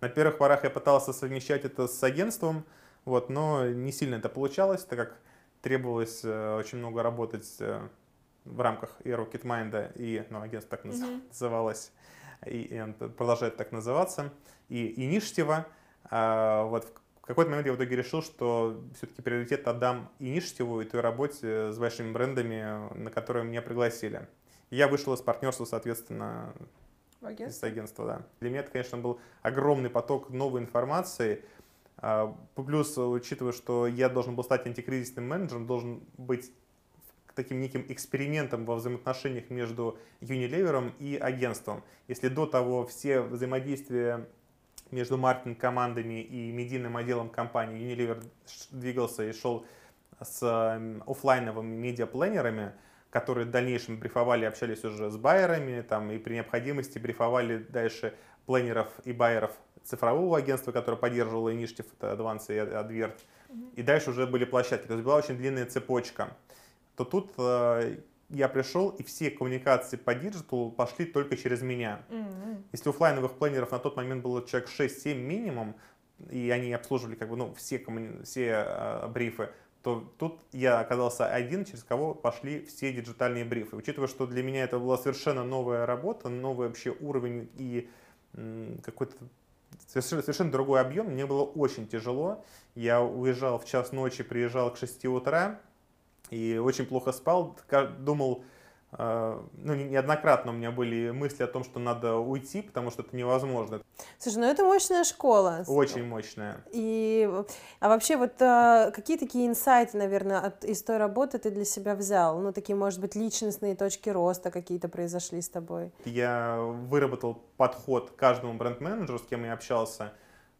На первых порах я пытался совмещать это с агентством, вот, но не сильно это получалось, так как требовалось э, очень много работать э, в рамках и Rocketmind, и ну, агентство так Мгм. называлось, и, и продолжает так называться, и Иништива. А, вот в какой-то момент я в итоге решил, что все-таки приоритет отдам Иништиву и той работе с большими брендами, на которые меня пригласили. Я вышел из партнерства, соответственно, В из агентстве? агентства, да. Для меня это, конечно, был огромный поток новой информации. А, Плюс, учитывая, что я должен был стать антикризисным менеджером, должен быть таким неким экспериментом во взаимоотношениях между Unilever и агентством. Если до того все взаимодействия между маркетинг-командами и медийным отделом компании Unilever двигался и шел с м, оффлайновыми медиапланерами, которые в дальнейшем брифовали, общались уже с байерами, там, и при необходимости брифовали дальше планеров и байеров цифрового агентства, которое поддерживало Initiative, это Advance и Advert. И дальше уже были площадки. То есть была очень длинная цепочка. То тут э, я пришел, и все коммуникации по диджиталу пошли только через меня. М-м. Если оффлайновых планеров на тот момент было человек 6-7 минимум, и они обслуживали как бы, ну, все, коммуни- все э, брифы, то тут я оказался один, через кого пошли все диджитальные брифы. Учитывая, что для меня это была совершенно новая работа, новый вообще уровень и какой-то совершенно, совершенно другой объем, мне было очень тяжело. Я уезжал в час ночи, приезжал к 6 утра и очень плохо спал. Думал, ну, не- неоднократно у меня были мысли о том, что надо уйти, потому что это невозможно. Слушай, ну это мощная школа. Очень мощная. И, а вообще вот а, какие такие инсайты, наверное, от, из той работы ты для себя взял? Ну, такие, может быть, личностные точки роста какие-то произошли с тобой? Я выработал подход к каждому бренд-менеджеру, с кем я общался,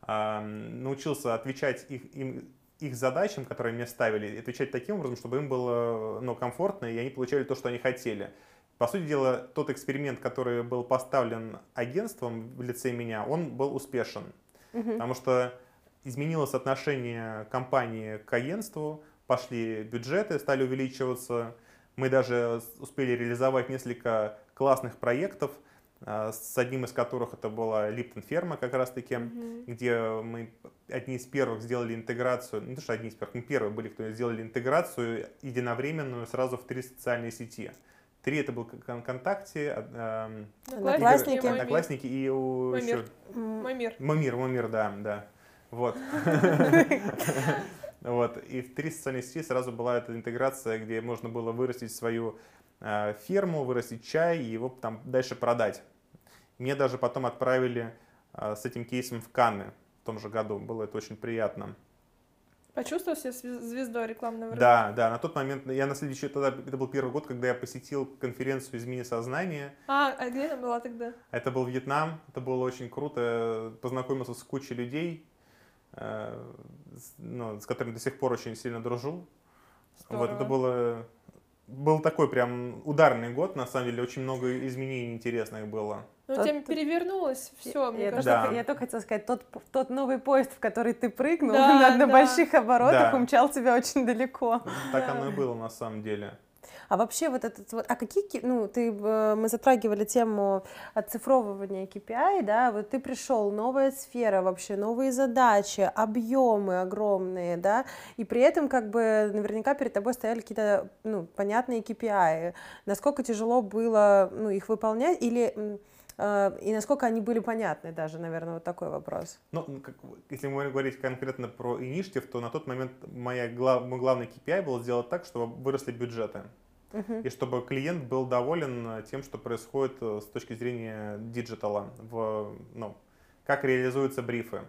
а, научился отвечать их, им, их задачам, которые мне ставили, отвечать таким образом, чтобы им было ну, комфортно, и они получали то, что они хотели. По сути дела, тот эксперимент, который был поставлен агентством в лице меня, он был успешен. Мгм. Потому что изменилось отношение компании к агентству, пошли бюджеты, стали увеличиваться. Мы даже успели реализовать несколько классных проектов, с одним из которых это была Липтон ферма как раз-таки, Мгм. где мы одни из первых сделали интеграцию, не то что одни из первых, мы первые были, кто сделали интеграцию единовременную сразу в три социальные сети. Три это был Кон- ВКонтакте, а, Одноклассники. Одноклассники и у Мой еще мир. М, Мой мир. Мамир, Мамир, да, да. Вот. Вот. И в три социальные сети сразу была эта интеграция, где можно было вырастить свою ферму, вырастить чай и его там дальше продать. Мне даже потом отправили э, с этим кейсом в Канны в том же году. Было это очень приятно. Почувствовал себя звез- звездой рекламного рынка? Да, да, на тот момент, я на следующий, тогда, это был первый год, когда я посетил конференцию «Измени сознание», А, а где она была тогда? Это был Вьетнам, это было очень круто, познакомился с кучей людей, э, с- ну, с которыми до сих пор очень сильно дружу. Вот это Здорово. было, был такой прям ударный год, на самом деле, очень много изменений интересных было. Ну, Тот- тем перевернулось все, мне я, кажется. Да. только, я только хотела сказать, тот, тот новый поезд, в который ты прыгнул Да, на, на да. больших оборотах, Да. умчал тебя очень далеко. Так Да. оно и было на самом деле. А вообще вот этот вот, а какие, ки- ну, ты, э, мы затрагивали тему оцифровывания KPI, да, вот ты пришел, новая сфера вообще, новые задачи, объемы огромные, да, и при этом как бы наверняка перед тобой стояли какие-то, ну, понятные KPI. Насколько тяжело было, ну, их выполнять или э, и насколько они были понятны даже, наверное, вот такой вопрос. Ну, как, если мы говорить конкретно про Initiative, то на тот момент моя глав, мой главный KPI был сделать так, чтобы выросли бюджеты. Мгм. И чтобы клиент был доволен э, тем, что происходит э, с точки зрения digital а, в, ну, как реализуются брифы,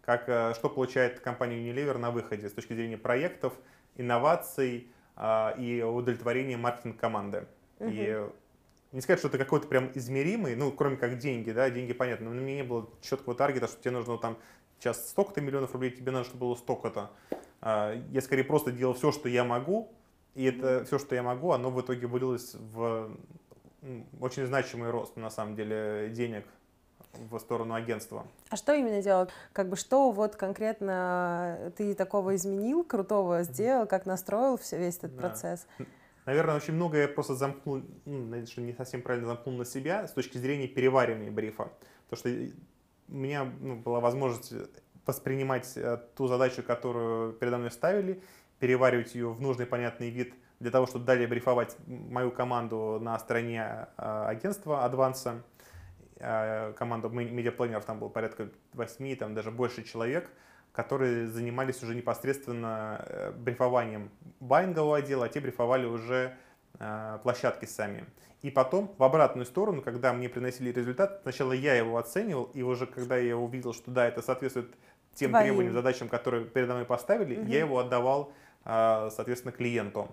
как, э, что получает компания Unilever на выходе с точки зрения проектов, инноваций, а, и удовлетворение маркетинг команды. Угу. И не сказать, что это какой-то прям измеримый, ну, кроме как деньги, да, деньги понятно, но у меня не было четкого таргета, что тебе нужно там сейчас столько-то миллионов рублей, тебе надо, чтобы было столько-то. А, я скорее просто делал все, что я могу, и это все, что я могу, оно в итоге вылилось в очень значимый рост, на самом деле, денег в сторону агентства. А что именно делал? Как бы что вот конкретно ты такого изменил, крутого сделал, как настроил все, весь этот да. процесс? Наверное, очень много я просто замкнул, ну, не совсем правильно замкнул на себя с точки зрения переваривания брифа. Потому что у меня ну, была возможность воспринимать э, ту задачу, которую передо мной ставили, переваривать ее в нужный понятный вид для того, чтобы далее брифовать мою команду на стороне э, агентства Адванса. Команду медиапланеров там было порядка 8, там даже больше человек, которые занимались уже непосредственно э, брифованием байингового отдела, а те брифовали уже э, площадки сами. И потом в обратную сторону, когда мне приносили результат, сначала я его оценивал, и уже когда я увидел, что да, это соответствует тем Твоим. требованиям, задачам, которые передо мной поставили, угу. я его отдавал, соответственно, клиенту.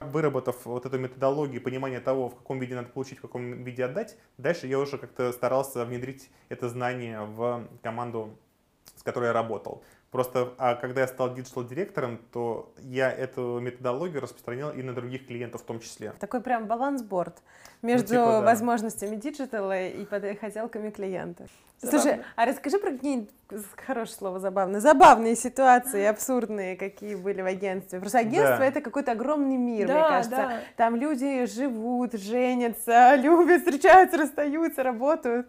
Выработав вот эту методологию, понимание того, в каком виде надо получить, в каком виде отдать, дальше я уже как-то старался внедрить это знание в команду, с которой я работал. Просто, а когда я стал диджитал-директором, то я эту методологию распространял и на других клиентов в том числе. Такой прям балансборд между ну, типа, да. возможностями диджитала и хотелками клиента. Забавно. Слушай, а расскажи про какие-нибудь, хорошее слово, забавные, забавные ситуации, абсурдные, какие были в агентстве. Просто агентство да. это какой-то огромный мир, да, мне кажется. Да. Там люди живут, женятся, любят, встречаются, расстаются, работают.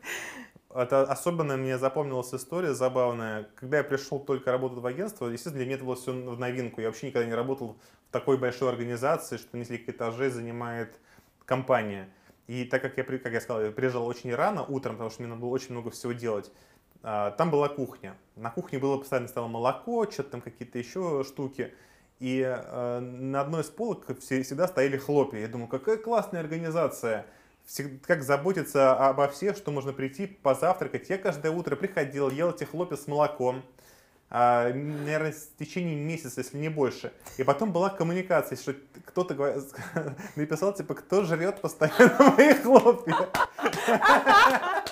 Это особенно мне запомнилась история забавная. Когда я пришел только работать в агентство, естественно, для меня это было все в новинку. Я вообще никогда не работал в такой большой организации, что несколько этажей занимает компания. И так как я, как я сказал, я приезжал очень рано утром, потому что мне надо было очень много всего делать, а, там была кухня. На кухне было постоянно стало молоко, что-то там какие-то еще штуки. И э, на одной из полок всегда стояли хлопья. Я думаю, какая классная организация как заботиться обо всех, что можно прийти позавтракать. Я каждое утро приходил, ел эти хлопья с молоком, а, наверное, в течение месяца, если не больше. И потом была коммуникация, что кто-то написал, типа, кто жрет постоянно мои хлопья.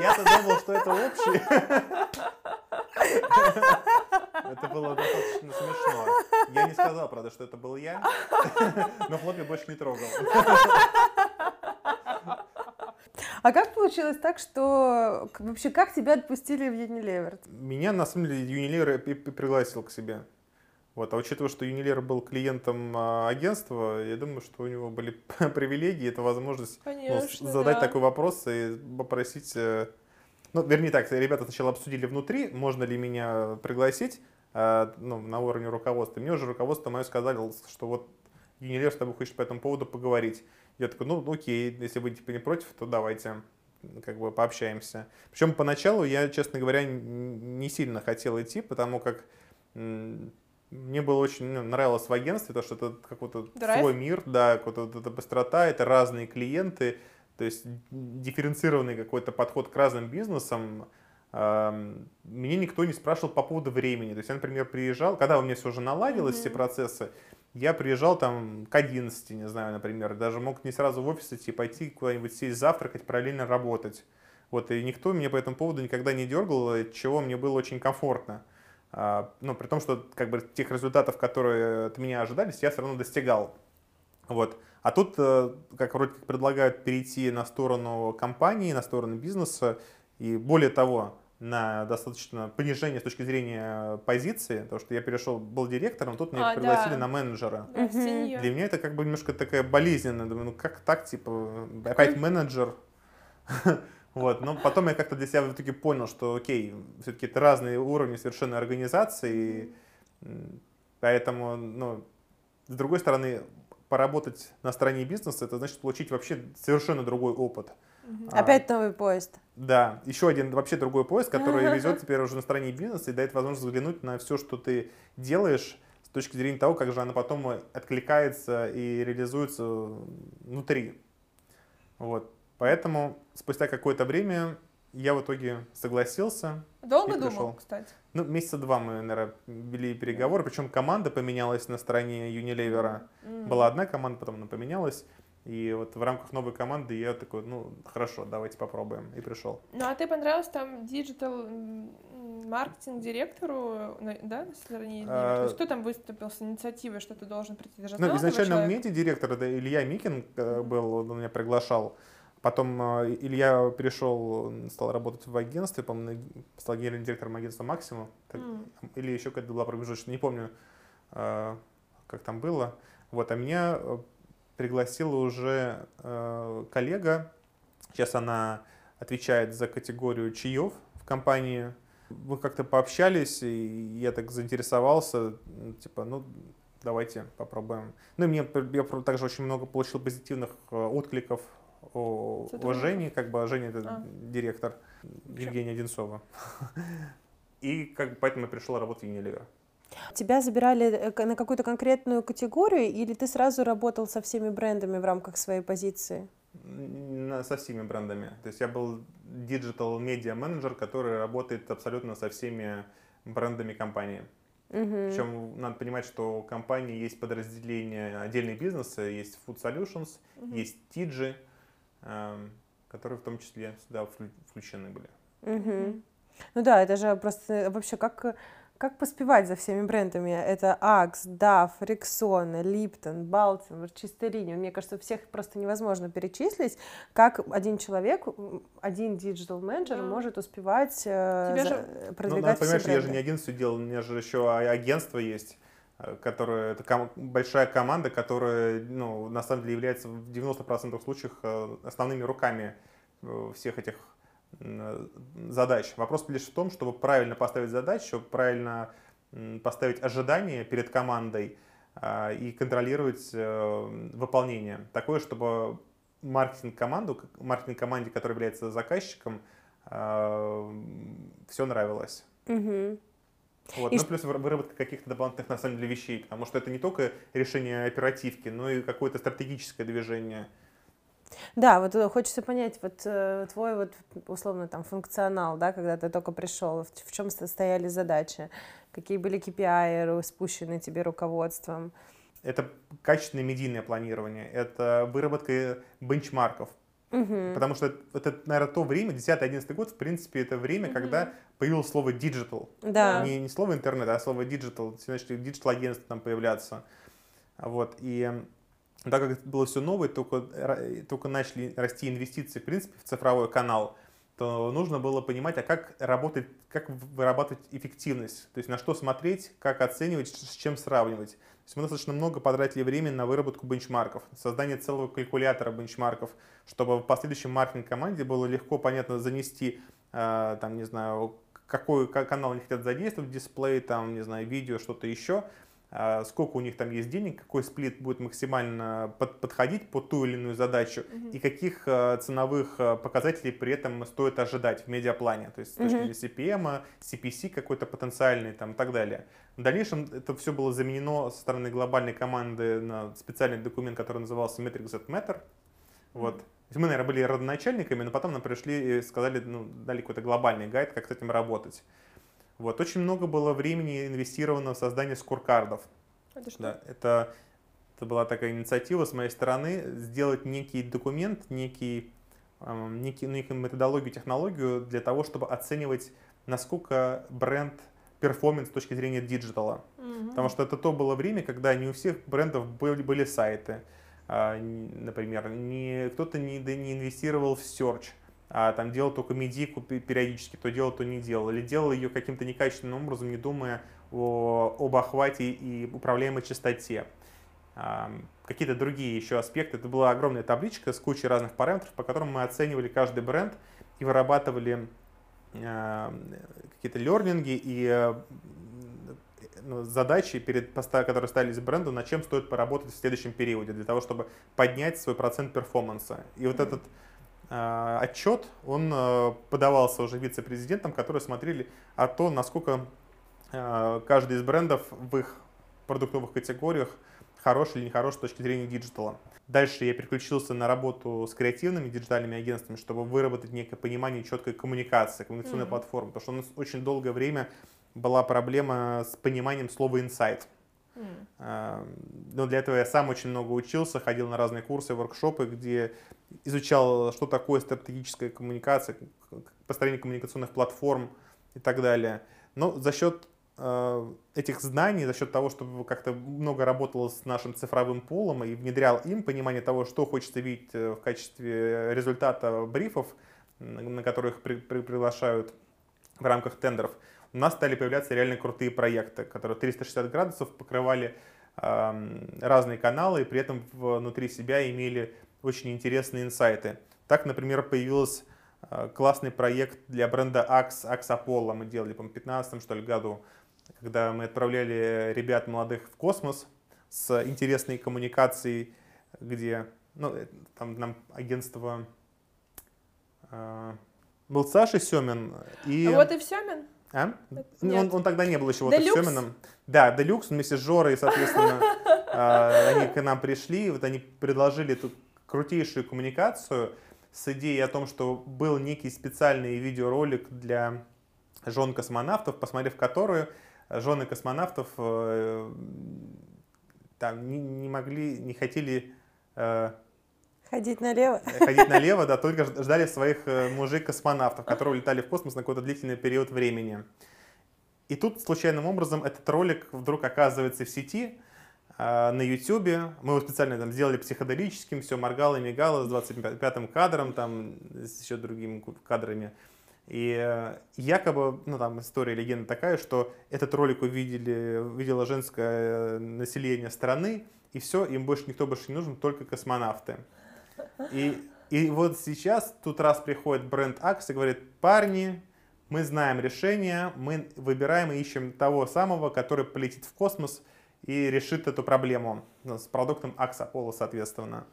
Я-то думал, что это общий. Это было достаточно смешно. Я не сказал, правда, что это был я, но хлопья больше не трогал. А как получилось так, что вообще как тебя отпустили в Unilever? Меня, на самом деле, Unilever пригласил к себе. Вот. А учитывая, что Unilever был клиентом а, агентства, я думаю, что у него были привилегии, это возможность ну, Конечно, ну, задать да. такой вопрос и попросить э, ну, вернее так, ребята сначала обсудили внутри, можно ли меня пригласить ну, на уровне руководства. Мне уже руководство мое сказали, что вот Unilever с тобой хочет по этому поводу поговорить. Я такой, ну окей, если вы типа не против, то давайте как бы пообщаемся. Причем поначалу я, честно говоря, не сильно хотел идти, потому как мне было очень ну, нравилось в агентстве, то, что это какой-то свой мир, да, какая-то быстрота, это разные клиенты, то есть дифференцированный какой-то подход к разным бизнесам, меня никто не спрашивал по поводу времени. То есть я, например, приезжал, когда у меня все уже наладилось, mm-hmm. все процессы, я приезжал там к 11, не знаю, например, даже мог не сразу в офис идти, пойти куда-нибудь сесть завтракать, параллельно работать. Вот, и никто меня по этому поводу никогда не дергал, чего мне было очень комфортно. А, ну, при том, что как бы тех результатов, которые от меня ожидались, я все равно достигал. Вот. А тут, э, как вроде как предлагают перейти на сторону компании, на сторону бизнеса, и более того, на достаточно понижение с точки зрения позиции, потому что я перешел, был директором, тут меня а, пригласили да. на менеджера. Да, Для меня это как бы немножко такая болезненная, думаю, ну как так, типа, опять менеджер. Вот, но потом я как-то для себя в итоге понял, что окей, все-таки это разные уровни совершенно организации, поэтому, ну, с другой стороны, поработать на стороне бизнеса, это значит получить вообще совершенно другой опыт. А, Опять новый поезд. Да, еще один вообще другой поезд, который везет теперь уже на стороне бизнеса и дает возможность взглянуть на все, что ты делаешь с точки зрения того, как же она потом откликается и реализуется внутри. Вот. Поэтому спустя какое-то время я в итоге согласился. Долго думал, кстати? Ну, месяца два мы, наверное, вели переговоры, причем команда поменялась на стороне Unilever. М. Была одна команда, потом она поменялась. И вот в рамках новой команды я такой, ну, хорошо, давайте попробуем. И пришел. Ну, а ты понравился там digital marketing директору, да, на стороне? А, есть кто там выступил с инициативой, что ты должен прийти? Ты Ну, изначально человека? медиа-директор, это Илья Микин э, был, он меня приглашал. Потом э, Илья перешел, стал работать в агентстве, по-моему, стал генеральным директором агентства «Максимум». М. Или еще какая-то была промежуточная, не помню, э, как там было. Вот, а меня пригласила уже э, коллега. Сейчас она отвечает за категорию чаев в компании. Мы как-то пообщались, и я так заинтересовался, типа, ну, давайте попробуем. Ну, и мне, я также очень много получил позитивных э, откликов о, о? Жене, как бы Женя это А. директор Евгения Одинцова. И как бы поэтому я пришел работать в Unilever. Тебя забирали э, на какую-то конкретную категорию, или ты сразу работал со всеми брендами в рамках своей позиции? Со всеми брендами. То есть я был digital media менеджер, который работает абсолютно со всеми брендами компании. Мгм. Причем надо понимать, что у компании есть подразделения, отдельные бизнесы, есть Food Solutions, Мгм. есть TG, эм, которые в том числе сюда вклю- включены были. Мгм. Ну да, это же просто вообще как, как поспевать за всеми брендами? Это Axe, Dove, Rexona, Lipton, Baltimore, Чистая линия. Мне кажется, всех просто невозможно перечислить. Как один человек, один digital менеджер Да. может успевать э, Тебя за- же- Ну, продвигать надо все понимать, что я же бренды. не один все делал, у меня же еще а- агентство есть, э, которое, это ком- большая команда, которая, ну, на самом деле является в 90% случаев э, основными руками всех этих задач. Вопрос лишь в том, чтобы правильно поставить задачу, правильно м, поставить ожидания перед командой а, и контролировать э, выполнение. Такое, чтобы маркетинг команду, маркетинг команде, которая является заказчиком, все нравилось. Мгм. Вот. И Ну, плюс выра- выработка каких-то дополнительных, на самом деле, вещей, потому что это не только решение оперативки, но и какое-то стратегическое движение. Да, вот э, хочется понять, вот э, твой вот условно там функционал, да, когда ты только пришел, в, чем состояли задачи, какие были KPI спущены тебе руководством. Это качественное медийное планирование, это выработка бенчмарков. Мгм. Потому что это, наверное, то время, 10-11 год, в принципе, это время, Мгм. когда появилось слово digital. Да. Не, не слово интернет, а слово digital. Все начали диджитал-агентства там появляться. Вот. И так как это было все новое, только, ра- только начали расти инвестиции, в принципе, в цифровой канал, то нужно было понимать, а как работать, как вырабатывать эффективность, то есть на что смотреть, как оценивать, с чем сравнивать. То есть мы достаточно много потратили времени на выработку бенчмарков, создание целого калькулятора бенчмарков, чтобы в последующем маркетинг-команде было легко, понятно, занести, э, там, не знаю, какой ка- канал они хотят задействовать, дисплей, там, не знаю, видео, что-то еще, сколько у них там есть денег, какой сплит будет максимально под- подходить под ту или иную задачу, Мгм. и каких э, ценовых э, показателей при этом стоит ожидать в медиаплане, то есть с точки зрения CPM, CPC какой-то потенциальный там, и так далее. В дальнейшем это все было заменено со стороны глобальной команды на специальный документ, который назывался Metrics That Matter. Вот. Мы, наверное, были родоначальниками, но потом нам пришли и сказали, ну, дали какой-то глобальный гайд, как с этим работать. Вот. Очень много было времени инвестировано в создание скоркардов. Это что? Да, это, это была такая инициатива с моей стороны сделать некий документ, некий, эм, некий, некую методологию, технологию для того, чтобы оценивать, насколько бренд performance с точки зрения диджитала. Мгм. Потому что это то было время, когда не у всех брендов были, были сайты, а, например, не, кто-то не, да не инвестировал в search, а там делал только медийку пе- периодически, то делал, то не делал, или делал ее каким-то некачественным образом, не думая о, об охвате и управляемой частоте. А, Какие-то другие еще аспекты. Это была огромная табличка с кучей разных параметров, по которым мы оценивали каждый бренд и вырабатывали э, какие-то лернинги и ну, задачи, перед, которые ставились бренду, над чем стоит поработать в следующем периоде, для того, чтобы поднять свой процент performance а. И вот этот э, отчет, он э, подавался уже вице-президентам, которые смотрели о том, насколько э, каждый из брендов в их продуктовых категориях хороший или нехороший с точки зрения диджитала. Дальше я переключился на работу с креативными диджитальными агентствами, чтобы выработать некое понимание четкой коммуникации, коммуникационной mm-hmm. платформы. Потому что у нас очень долгое время была проблема с пониманием слова инсайт. Но для этого я сам очень много учился, ходил на разные курсы, воркшопы, где изучал, что такое стратегическая коммуникация, построение коммуникационных платформ и так далее. Но за счет э, этих знаний, за счет того, что как-то много работал с нашим цифровым полом и внедрял им понимание того, что хочется видеть э, в качестве результата брифов, на которых при, при, приглашают в рамках тендеров, у нас стали появляться реально крутые проекты, которые 360 градусов покрывали разные каналы и при этом внутри себя имели очень интересные инсайты. Так, например, появился э, классный проект для бренда Axe, Axe Apollo. Мы делали, по-моему, в 2015 что ли, году, когда мы отправляли ребят молодых в космос с интересной коммуникацией, где ну, э, там нам агентство э, был Саша Семин и... Вот и Семин? А? Он, он тогда не был еще вот с Семеном. Да, Делюкс, вместе с Жорой, соответственно, а, они к нам пришли, вот они предложили эту крутейшую коммуникацию с идеей о том, что был некий специальный видеоролик для жен космонавтов, посмотрев которую жены космонавтов э, там не, не могли, не хотели э, Ходить налево. Ходить налево, да, только ждали своих э, мужей-космонавтов, которые улетали в космос на какой-то длительный период времени. И тут случайным образом этот ролик вдруг оказывается в сети, э, на YouTube. Мы его специально там сделали психоделическим, все моргало и мигало с 25-м кадром, там, с еще другими кадрами. И э, якобы, ну там история, легенда такая, что этот ролик увидели, увидело женское население страны, и все, им больше никто больше не нужен, только космонавты. И, и вот сейчас тут раз приходит бренд Акс и говорит, парни, мы знаем решение, мы выбираем и ищем того самого, который полетит в космос и решит эту проблему с продуктом Акс Apollo, соответственно.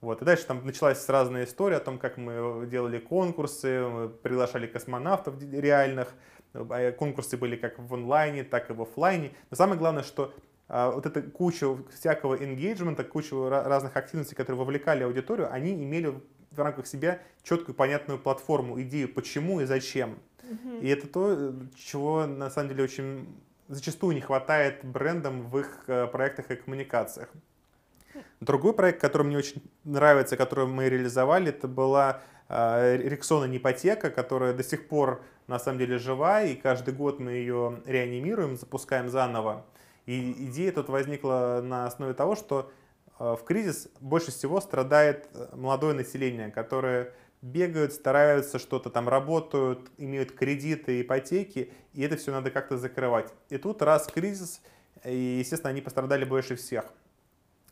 Вот. И дальше там началась разная история о том, как мы делали конкурсы, мы приглашали космонавтов реальных. А конкурсы были как в онлайне, так и в офлайне. Но самое главное, что вот эта куча всякого engagement, куча разных активностей, которые вовлекали аудиторию, они имели в рамках себя четкую понятную платформу, идею, почему и зачем. И это то, чего на самом деле очень зачастую не хватает брендам в их э, проектах и коммуникациях. Другой проект, который мне очень нравится, который мы реализовали, это была э, Рексона Непотека, которая до сих пор на самом деле жива, и каждый год мы ее реанимируем, запускаем заново. И идея тут возникла на основе того, что э, в кризис больше всего страдает э, молодое население, которое бегают, стараются, что-то там работают, имеют кредиты, ипотеки, и это все надо как-то закрывать. И тут раз кризис, и, естественно, они пострадали больше всех.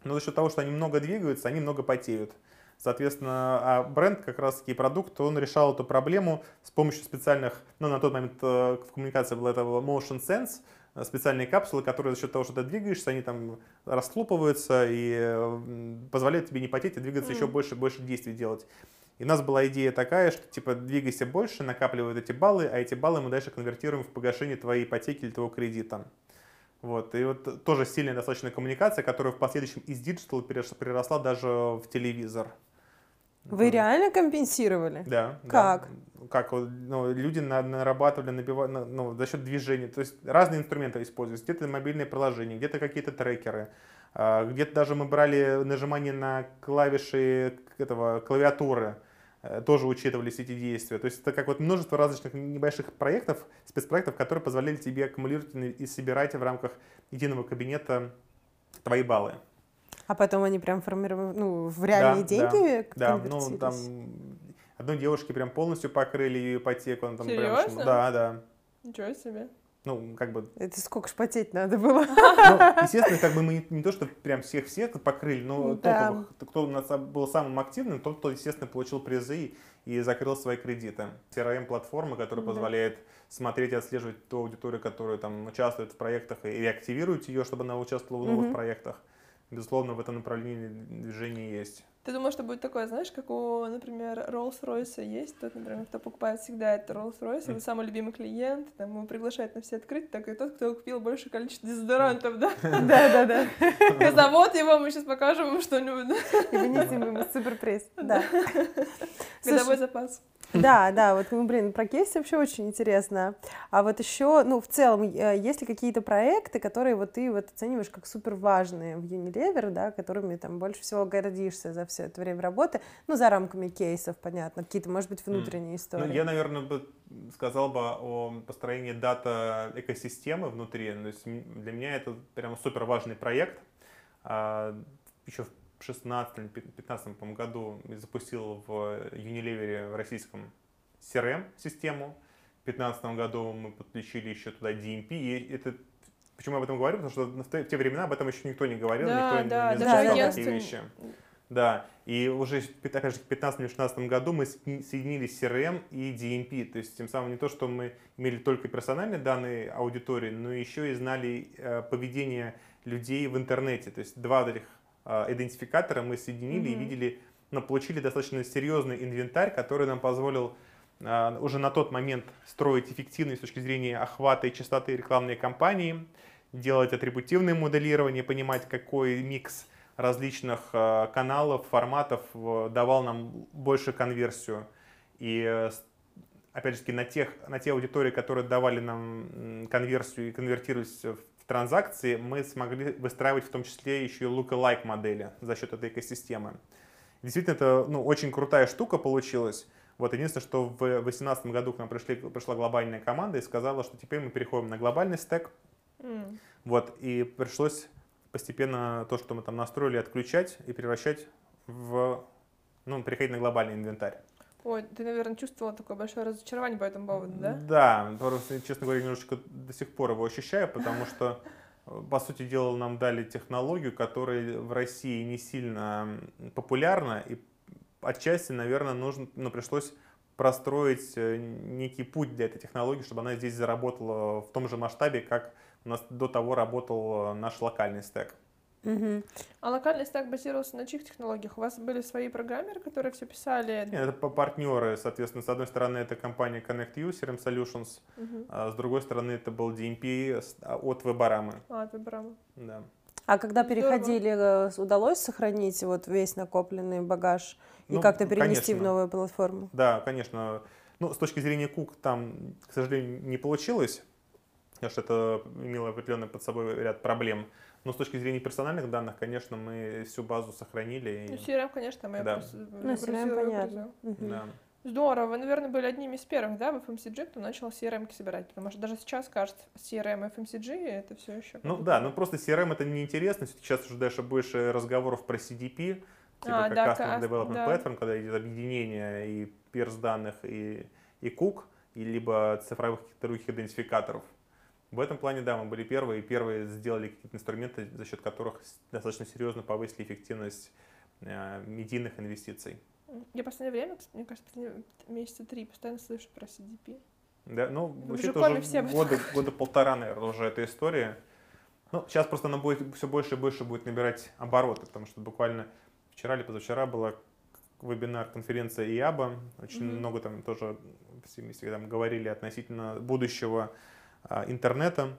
Но за счет того, что они много двигаются, они много потеют. Соответственно, а бренд, как раз таки продукт, он решал эту проблему с помощью специальных, ну, на тот момент э, в коммуникации было этого Motion Sense, специальные капсулы, которые за счет того, что ты двигаешься, они там расхлопываются и позволяют тебе не потеть и двигаться mm. еще больше и больше действий делать. И у нас была идея такая, что типа двигайся больше, накапливают эти баллы, а эти баллы мы дальше конвертируем в погашение твоей ипотеки или твоего кредита. Вот. И вот тоже сильная достаточно коммуникация, которая в последующем из digital переросла даже в телевизор. Вы реально компенсировали? Да. Как? Да. Как ну, люди нарабатывали, набивали, ну, за счет движения. То есть разные инструменты используются. Где-то мобильные приложения, где-то какие-то трекеры. А, где-то даже мы брали нажимание на клавиши этого клавиатуры э, тоже учитывались эти действия. То есть это как вот множество различных небольших проектов, спецпроектов, которые позволяли тебе аккумулировать и собирать в рамках единого кабинета твои баллы. А потом они прям формировали, ну, в реальные да, деньги Да, да ну, там одной девушке прям полностью покрыли ее ипотеку. Она там Серьезно? Прям, да, да. Ничего себе. Ну, как бы... Это сколько ж потеть надо было? Ну, естественно, как бы мы не, не то, что прям всех-всех покрыли, но да. тот, кто у нас был самым активным, тот, кто, естественно, получил призы и закрыл свои кредиты. CRM-платформа, которая да. позволяет смотреть и отслеживать ту аудиторию, которая там участвует в проектах и реактивирует ее, чтобы она участвовала в новых угу. проектах. Безусловно, в этом направлении движение есть. Ты думаешь, что будет такое, знаешь, как у, например, Rolls-Royce есть, тот, например, кто покупает всегда это Rolls-Royce, его самый любимый клиент, там его приглашает на все открытия, так и тот, кто купил большее количество дезодорантов, да? Да, да, да. Завод его, мы сейчас покажем ему что-нибудь. И вынесем ему суперпресс. Да. Годовой запас. Да, да, вот, ну, блин, про кейсы вообще очень интересно. А вот еще, ну, в целом, э, есть ли какие-то проекты, которые вот ты вот оцениваешь как супер важные в Unilever, да, которыми там больше всего гордишься за все это время работы, ну, за рамками кейсов, понятно, какие-то, может быть, внутренние истории. Ну, я, наверное, бы сказал бы о построении дата экосистемы внутри. То есть для меня это прям супер важный проект. А, еще в 16-15 году запустил в Unilever в российском CRM-систему. В 2015 году мы подключили еще туда DMP. И это Почему я об этом говорю? Потому что в те времена об этом еще никто не говорил, да, никто да, не запускал да, такие вещи. Да, и уже, опять же, в 2015-2016 году мы соединили CRM и DMP, то есть тем самым не то, что мы имели только персональные данные аудитории, но еще и знали э, поведение людей в интернете, то есть два этих идентификатора мы соединили mm-hmm. и видели, ну, получили достаточно серьезный инвентарь, который нам позволил а, уже на тот момент строить эффективные с точки зрения охвата и частоты рекламные кампании, делать атрибутивное моделирование, понимать, какой микс различных а, каналов, форматов давал нам большую конверсию. И э, опять же, на, тех, на те аудитории, которые давали нам конверсию и конвертировались в транзакции мы смогли выстраивать в том числе еще и look-alike модели за счет этой экосистемы. Действительно, это ну, очень крутая штука получилась. Вот единственное, что в 2018 году к нам пришли, пришла глобальная команда и сказала, что теперь мы переходим на глобальный стек. Mm. Вот, и пришлось постепенно то, что мы там настроили, отключать и превращать в, ну, переходить на глобальный инвентарь. Ой, ты, наверное, чувствовала такое большое разочарование по этому поводу, да? Да, просто, честно говоря, немножечко до сих пор его ощущаю, потому что, по сути дела, нам дали технологию, которая в России не сильно популярна, и отчасти, наверное, нужно, ну, пришлось простроить э, некий путь для этой технологии, чтобы она здесь заработала в том же масштабе, как у нас до того работал наш локальный стек. Угу. А локальный стек базировался на чьих технологиях? У вас были свои программеры, которые все писали? Нет, это партнеры, соответственно, с одной стороны это компания Connect You, CRM Solutions, угу. а с другой стороны это был DMP а, от Weborama. А, от Weborama. Да. А когда переходили, Здорово. Э, удалось сохранить вот весь накопленный багаж и ну, как-то перенести конечно. в новую платформу? Да, конечно. Ну, с точки зрения Cook там, к сожалению, не получилось, потому что это имело определенный под собой ряд проблем. Но с точки зрения персональных данных, конечно, мы всю базу сохранили. Ну, CRM, конечно, мы да. просто ну, CRM понятно. Да. Здорово, вы, наверное, были одними из первых, да, в FMCG, кто начал CRM собирать, потому что даже сейчас кажется, CRM и FMCG это все еще. Ну да, ну просто CRM это неинтересно, сейчас уже дальше больше разговоров про CDP, типа а, как да, Customer Development да. Platform, когда идет объединение и перс данных и, и кук, и либо цифровых каких-то других идентификаторов. В этом плане, да, мы были первые, и первые сделали какие-то инструменты, за счет которых достаточно серьезно повысили эффективность э, медийных инвестиций. Я в последнее время, мне кажется, месяца три постоянно слышу про CDP. Да, ну, вообще тоже все года, года полтора, наверное, уже эта история. Ну, сейчас просто она будет все больше и больше будет набирать обороты, потому что буквально вчера или позавчера была вебинар, конференция ИАБа. Очень mm-hmm. много там тоже вместе там говорили относительно будущего интернета,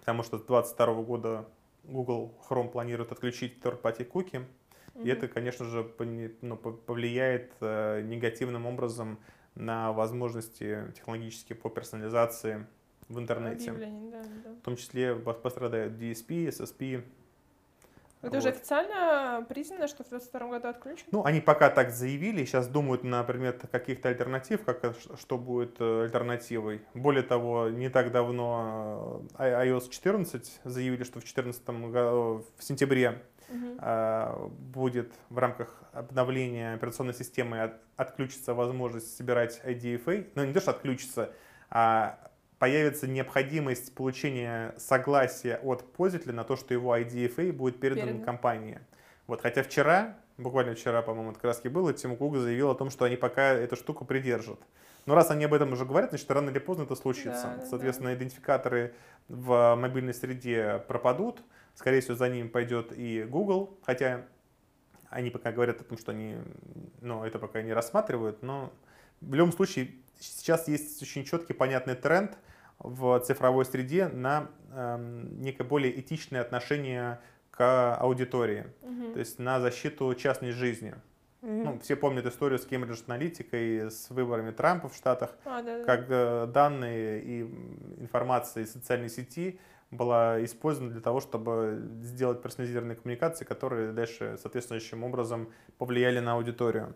потому что с 2022 года Google Chrome планирует отключить third-party cookie, mm-hmm. и это, конечно же, ну, повлияет э, негативным образом на возможности технологические по персонализации в интернете. Да, да. В том числе пострадают DSP, SSP, это вот. уже официально признано, что в 2022 году отключен? Ну, они пока так заявили, сейчас думают на предмет каких-то альтернатив, как, э, что будет э, альтернативой. Более того, не так давно э, iOS 14 заявили, что в 14 году, в сентябре угу. будет в рамках обновления операционной системы от, отключится возможность собирать IDFA. Ну, не то, что отключится, а появится необходимость получения согласия от пользователя на то, что его IDFA будет передан Передан. компании. Вот, хотя вчера, буквально вчера, по-моему, это краски было, Тим Кук заявил о том, что они пока эту штуку придержат. Но раз они об этом уже говорят, значит, рано или поздно это случится. Да, Соответственно, да. идентификаторы в мобильной среде пропадут, Скорее всего, за ними пойдет и Google, хотя они пока говорят о том, что они ну, это пока не рассматривают, но в любом случае сейчас есть очень четкий, понятный тренд в цифровой среде на э, некое более этичное отношение к аудитории, Мгм. то есть на защиту частной жизни. Мгм. Ну, все помнят историю с Cambridge Analytica с выборами Трампа в Штатах, А, да, да. как данные и информация из социальной сети была использована для того, чтобы сделать персонализированные коммуникации, которые дальше соответствующим образом повлияли на аудиторию.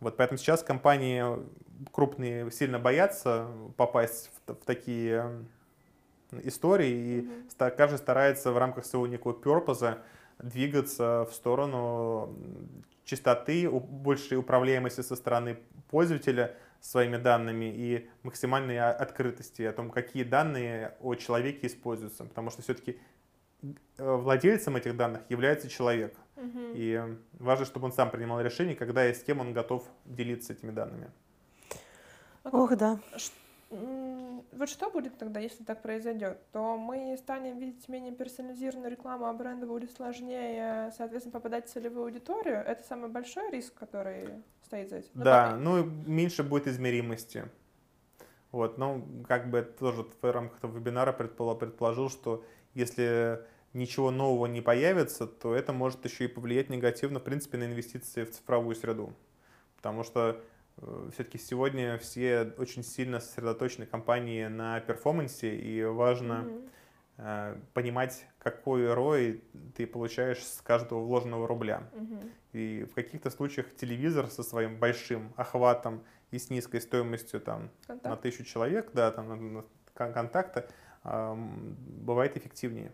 Вот поэтому сейчас компании крупные сильно боятся попасть в, в такие э, истории, и ста- каждый старается в рамках своего некого перпоза двигаться в сторону чистоты, большей управляемости со стороны пользователя своими данными и максимальной открытости о том, какие данные о человеке используются. Потому что все-таки владельцем этих данных является человек. И важно, чтобы он сам принимал решение, когда и с кем он готов делиться этими данными. Ох, да. Вот что будет тогда, если так произойдет? То мы станем видеть менее персонализированную рекламу, а бренду будет сложнее, соответственно, попадать в целевую аудиторию. Это самый большой риск, который стоит за этим. Ну, да, пока- ну и меньше будет измеримости. Вот, ну, как бы это тоже в рамках этого вебинара предполо- предположил, что если ничего нового не появится, то это может еще и повлиять негативно, в принципе, на инвестиции в цифровую среду. Потому что все-таки сегодня все очень сильно сосредоточены компании на перформансе, и важно э, понимать, какой ROI ты получаешь с каждого вложенного рубля. Мгм. И в каких-то случаях телевизор со своим большим охватом и с низкой стоимостью там, на тысячу человек, да, там, на, на кон- контакта, бывает эффективнее.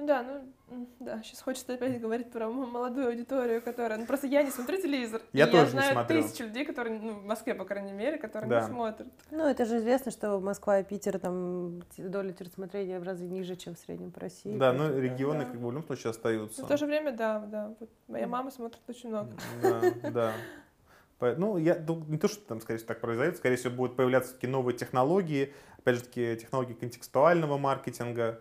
Ну да, ну да, сейчас хочется опять говорить про молодую аудиторию, которая... Ну просто я не смотрю телевизор. Я и тоже не знаю смотрю. тысячи людей, которые, ну, в Москве, по крайней мере, которые Да. не смотрят. Ну, это же известно, что Москва и Питер, там доля телесмотрения в разы ниже, чем в среднем по России. да, но поэтому, регионы Да. как бы в любом случае остаются. Но в то же время, да, да. Вот моя мама смотрит очень много. Да, да. Ну, я ну, не то, что там, скорее всего, так произойдет, скорее всего, будут появляться такие новые технологии, опять же таки, технологии контекстуального маркетинга,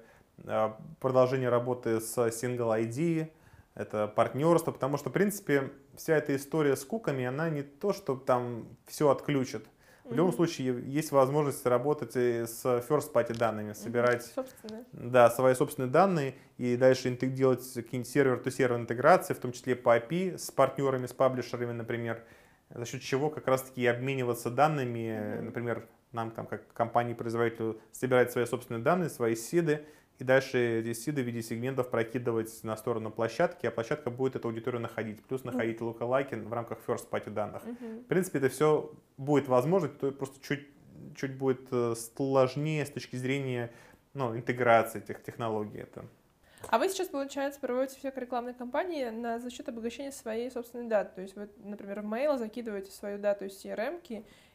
продолжение работы с Single ID, это партнерство, потому что, в принципе, вся эта история с куками, она не то, что там все отключит. В любом Мгм. случае, есть возможность работать и с first party данными, собирать Собственно. да, свои собственные данные и дальше делать какие-нибудь сервер-то-сервер интеграции, в том числе по API с партнерами, с паблишерами, например, за счет чего как раз-таки обмениваться данными, Мгм. например, нам там как компании-производителю собирать свои собственные данные, свои сиды, и дальше эти сиды в виде сегментов прокидывать на сторону площадки, а площадка будет эту аудиторию находить, плюс находить лукалайки в рамках first party данных. Мгм. В принципе, это все будет возможно, то просто чуть, чуть будет э, сложнее с точки зрения ну, интеграции этих технологий. Это. А вы сейчас, получается, проводите все рекламные кампании на, за счет обогащения своей собственной даты. То есть вы, например, в mail закидываете свою дату из CRM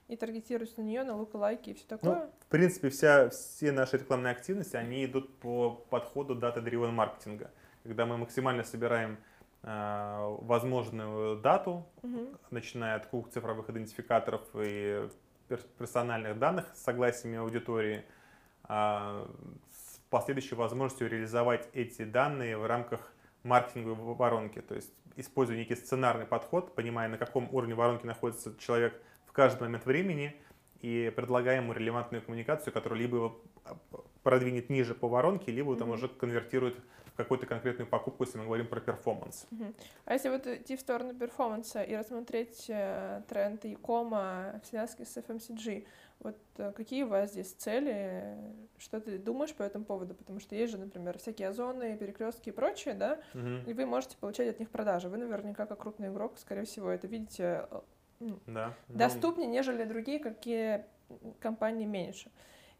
и таргетируете на нее, на лука-лайки и все такое. В принципе, вся, все наши рекламные активности, они идут по подходу дата-дривен маркетинга, когда мы максимально собираем э, возможную дату, Мгм. начиная от двух цифровых идентификаторов и пер- персональных данных с согласиями аудитории, а, с последующей возможностью реализовать эти данные в рамках маркетинговой воронки. То есть используя некий сценарный подход, понимая, на каком уровне воронки находится человек каждый момент времени, и предлагая ему релевантную коммуникацию, которая либо его продвинет ниже по воронке, либо там Мгм. уже конвертирует в какую-то конкретную покупку, если мы говорим про перформанс. Мгм. А если вот идти в сторону перформанса и рассмотреть э, тренд e-кома в связке с FMCG, вот э, какие у вас здесь цели, что ты думаешь по этому поводу? Потому что есть же, например, всякие озоны, перекрестки и прочее, да, Мгм. и вы можете получать от них продажи. Вы наверняка, как крупный игрок, скорее всего, это видите э, Да. Ну, доступнее, нежели другие, какие компании меньше.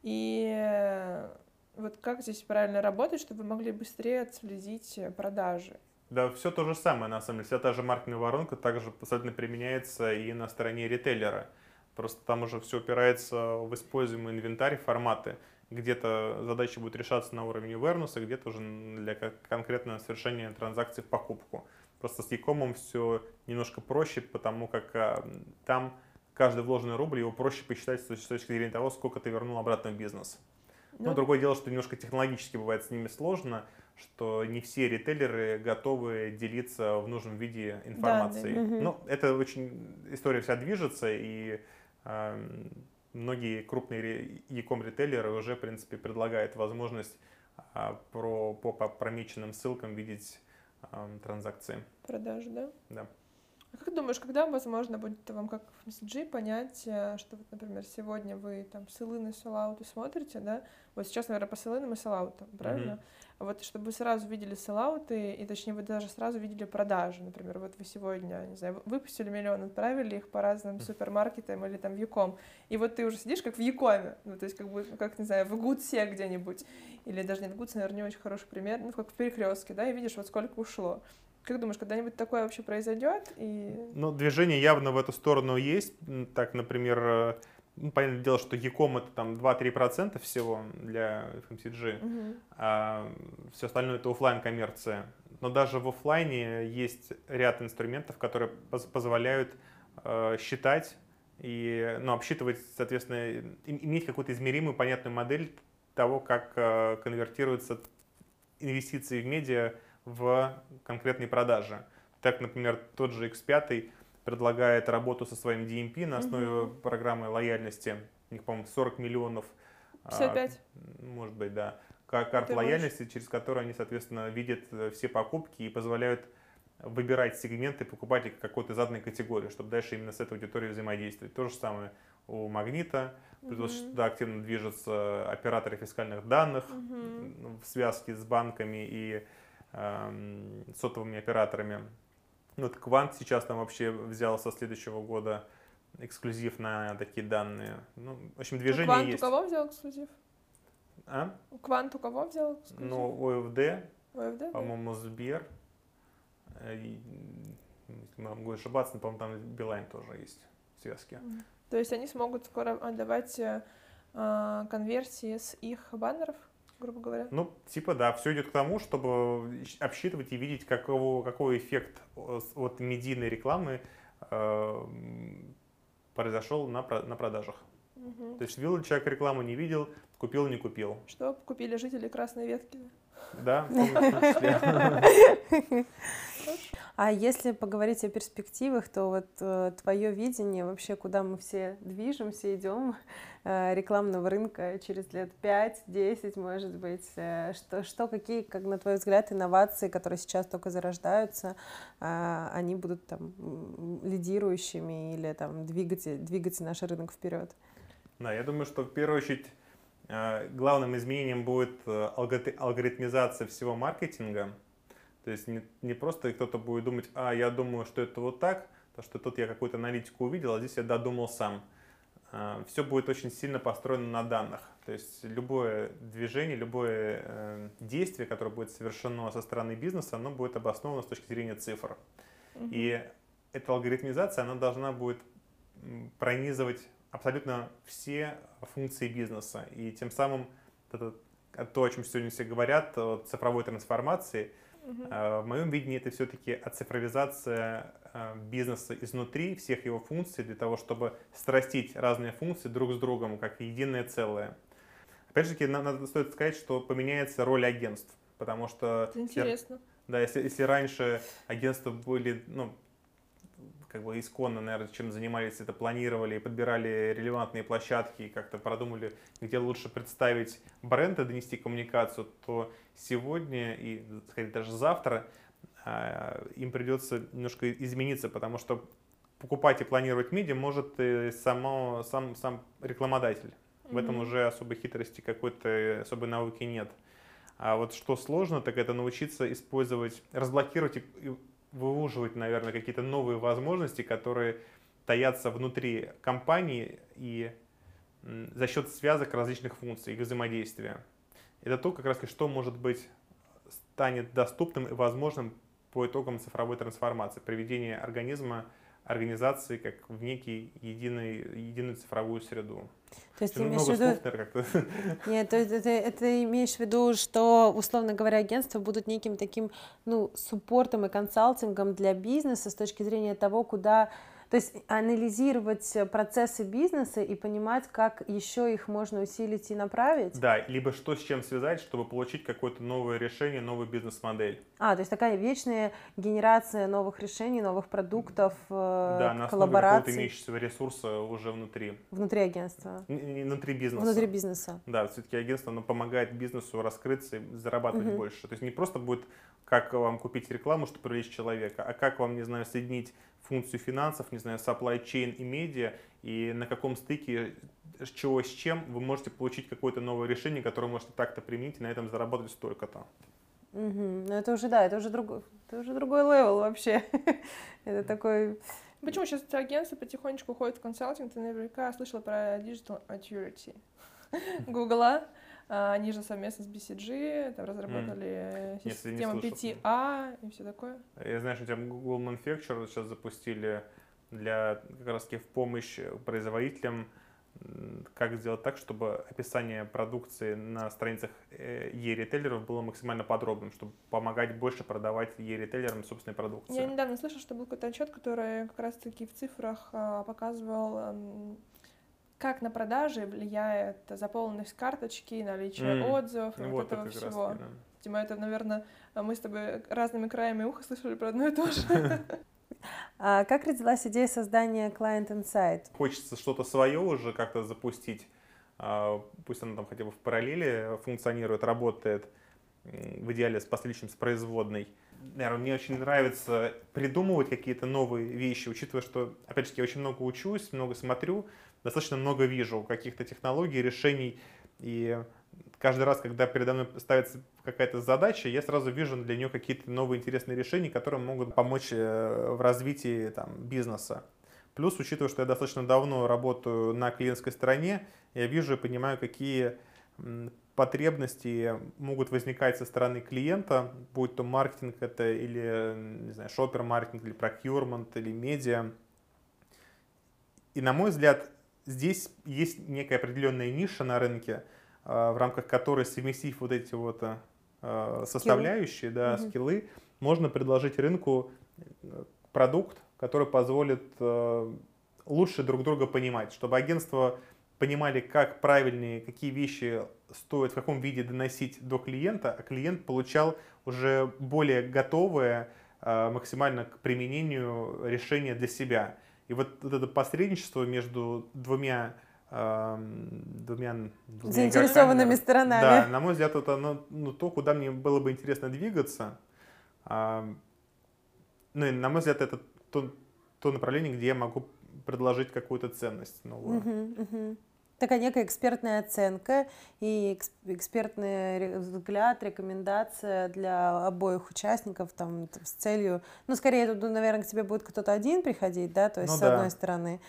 И э, вот как здесь правильно работать, чтобы вы могли быстрее отследить продажи? Да, все то же самое, на самом деле. Вся та же маркетинговая воронка также абсолютно применяется и на стороне ритейлера. Просто там уже все упирается в используемый инвентарь, форматы. Где-то задача будет решаться на уровне awareness, где-то уже для кон- конкретного совершения транзакции в покупку. Просто с Якомом все немножко проще, потому как а, там каждый вложенный рубль его проще посчитать с точ- с точки зрения того, сколько ты вернул обратно в бизнес. Ну, другое дело, что немножко технологически бывает с ними сложно, что не все ритейлеры готовы делиться в нужном виде информацией. Да, да. Ну, это очень история вся движется, и э, многие крупные e-com ритейлеры уже, в принципе, предлагают возможность э, про, по, по промеченным ссылкам видеть транзакции. Продажи, да? Да. А как думаешь, когда возможно будет вам как FMCG понять, э, что, вот, например, сегодня вы там селлины, селлауты смотрите, да? Вот сейчас, наверное, по селлинам и селлаутам, правильно? Mm-hmm. А вот чтобы вы сразу видели селлауты, и точнее вы даже сразу видели продажи, например, вот вы сегодня, не знаю, выпустили миллион, отправили их по разным супермаркетам или там в Яком, и вот ты уже сидишь как в Якоме, ну, то есть как бы, как, не знаю, в Гудсе где-нибудь, или даже не в Гудсе, наверное, не очень хороший пример, ну, как в Перекрестке, да, и видишь, вот сколько ушло. Как думаешь, когда-нибудь такое вообще произойдет? И... Ну, движение явно в эту сторону есть. Так, например, э, ну, понятное дело, что Яком это там 2-3% всего для FMCG, угу. а все остальное это офлайн коммерция. Но даже в офлайне есть ряд инструментов, которые поз позволяют э, считать и ну, обсчитывать, соответственно, иметь какую-то измеримую, понятную модель того, как э, конвертируются инвестиции в медиа в конкретные продажи. Так, например, тот же X5 предлагает работу со своим DMP на основе угу. программы лояльности. У них, по-моему, 40 миллионов. 55? А, может быть, да. Карт Ты лояльности, можешь. через которые они, соответственно, видят э, все покупки и позволяют выбирать сегменты покупателей какой-то заданной категории, чтобы дальше именно с этой аудиторией взаимодействовать. То же самое у Магнита, плюс mm туда активно движутся операторы фискальных данных mm в связке с банками и сотовыми операторами. Ну, вот Квант сейчас там вообще взял со следующего года эксклюзив на такие данные. Ну, в общем, движение Квант есть. у кого взял эксклюзив? А? Квант у кого взял эксклюзив? Ну, ОФД, ОФД по-моему, Сбер. Э, и, могу ошибаться, но, по-моему, там Билайн тоже есть в связке. То есть они смогут скоро отдавать э, а, конверсии с их баннеров? Грубо говоря? Ну, типа, да, все идет к тому, чтобы обсчитывать и видеть, какого, какой эффект от медийной рекламы э, произошел на, на продажах. Угу. То есть видел человек рекламу, не видел, купил, не купил. Что купили жители Красной Ветки? Да. А если поговорить о перспективах, то вот э, твое видение вообще, куда мы все движемся, идем, э, рекламного рынка через лет 5-10, может быть, э, что, что, какие, как на твой взгляд, инновации, которые сейчас только зарождаются, э, они будут там лидирующими или там двигать, двигать наш рынок вперед? Да, я думаю, что в первую очередь э, главным изменением будет э, алгоритмизация всего маркетинга, то есть не, не просто кто-то будет думать, а я думаю, что это вот так, то что тут я какую-то аналитику увидел, а здесь я додумал сам. А, Все будет очень сильно построено на данных. То есть любое движение, любое э, действие, которое будет совершено со стороны бизнеса, оно будет обосновано с точки зрения цифр. Угу. И эта алгоритмизация, она должна будет пронизывать абсолютно все функции бизнеса. И тем самым это, то, о чем сегодня все говорят, цифровой трансформации – Угу. В моем видении это все-таки оцифровизация бизнеса изнутри, всех его функций, для того, чтобы страстить разные функции друг с другом, как единое целое. Опять же, надо стоит сказать, что поменяется роль агентств, потому что... Это интересно. Если, да, если, если раньше агентства были, ну, как бы исконно, наверное, чем занимались, это планировали, подбирали релевантные площадки, и как-то продумали, где лучше представить бренд и донести коммуникацию, то сегодня и, скорее, даже завтра им придется немножко измениться, потому что покупать и планировать медиа может и само, сам, сам рекламодатель. В этом уже особой хитрости какой-то особой науки нет. А вот что сложно, так это научиться использовать, разблокировать и выуживать, наверное, какие-то новые возможности, которые таятся внутри компании и за счет связок различных функций, их взаимодействия. Это то, как раз что может быть станет доступным и возможным по итогам цифровой трансформации, приведения организма, организации как в некий единый, единую цифровую среду. То есть ты имеешь в виду... Нет, то есть это, это имеешь в виду, что, условно говоря, агентства будут неким таким, ну, суппортом и консалтингом для бизнеса с точки зрения того, куда то есть анализировать процессы бизнеса и понимать, как еще их можно усилить и направить? Да, либо что с чем связать, чтобы получить какое-то новое решение, новую бизнес-модель. А, то есть такая вечная генерация новых решений, новых продуктов, э, да, на коллабораций. имеющегося ресурса уже внутри. Внутри агентства. внутри бизнеса. Внутри бизнеса. Да, все-таки агентство оно помогает бизнесу раскрыться и зарабатывать угу. больше. То есть не просто будет, как вам купить рекламу, чтобы привлечь человека, а как вам, не знаю, соединить функцию финансов, не знаю, supply chain и медиа, и на каком стыке с чего с чем вы можете получить какое-то новое решение, которое можете так-то применить и на этом заработать столько-то. Угу. Ну это уже, да, это уже другой, это уже другой level вообще. это такой... Почему сейчас агентство потихонечку уходит в консалтинг? Ты наверняка слышала про Digital Maturity Гугла. Они же совместно с BCG там, разработали mm. систему 5A и все такое. Я знаю, что у тебя Google Manufacturer сейчас запустили для как раз таки в помощь производителям как сделать так, чтобы описание продукции на страницах э, e-ритейлеров было максимально подробным, чтобы помогать больше продавать e-ритейлерам собственной продукции. Я недавно слышала, что был какой-то отчет, который как раз-таки в цифрах а, показывал, как на продаже влияет заполненность карточки, наличие mm. отзывов и вот, вот этого всего. Раз, да. Тима, это, наверное, мы с тобой разными краями уха слышали про одно и то же. А как родилась идея создания Client Insight? Хочется что-то свое уже как-то запустить. А, пусть оно там хотя бы в параллели функционирует, работает в идеале с последующим с производной. Наверное, мне очень нравится придумывать какие-то новые вещи, учитывая, что, опять же, я очень много учусь, много смотрю, достаточно много вижу каких-то технологий, решений. И каждый раз, когда передо мной ставится какая-то задача, я сразу вижу для нее какие-то новые интересные решения, которые могут помочь э, в развитии там, бизнеса. Плюс, учитывая, что я достаточно давно работаю на клиентской стороне, я вижу и понимаю, какие потребности могут возникать со стороны клиента, будь то маркетинг это или, не знаю, шопер-маркетинг, или procurement, или медиа. И, на мой взгляд, здесь есть некая определенная ниша на рынке, а, в рамках которой, совместив вот эти вот а, составляющие, скиллы. да, угу. скиллы, можно предложить рынку э, продукт, который позволит э, лучше друг друга понимать, чтобы агентство понимали, как правильные, какие вещи стоит в каком виде доносить до клиента, а клиент получал уже более готовое э, максимально к применению решение для себя. И вот, вот это посредничество между двумя двумя, двумя заинтересованными игроками, сторонами. Да, на мой взгляд, это ну, ну, то, куда мне было бы интересно двигаться. А, ну, и, на мой взгляд, это то, то направление, где я могу предложить какую-то ценность новую. Uh-huh, uh-huh. Такая некая экспертная оценка и экспертный взгляд, рекомендация для обоих участников там, с целью, ну, скорее, тут, наверное, к тебе будет кто-то один приходить, да, то есть ну, с да. одной стороны,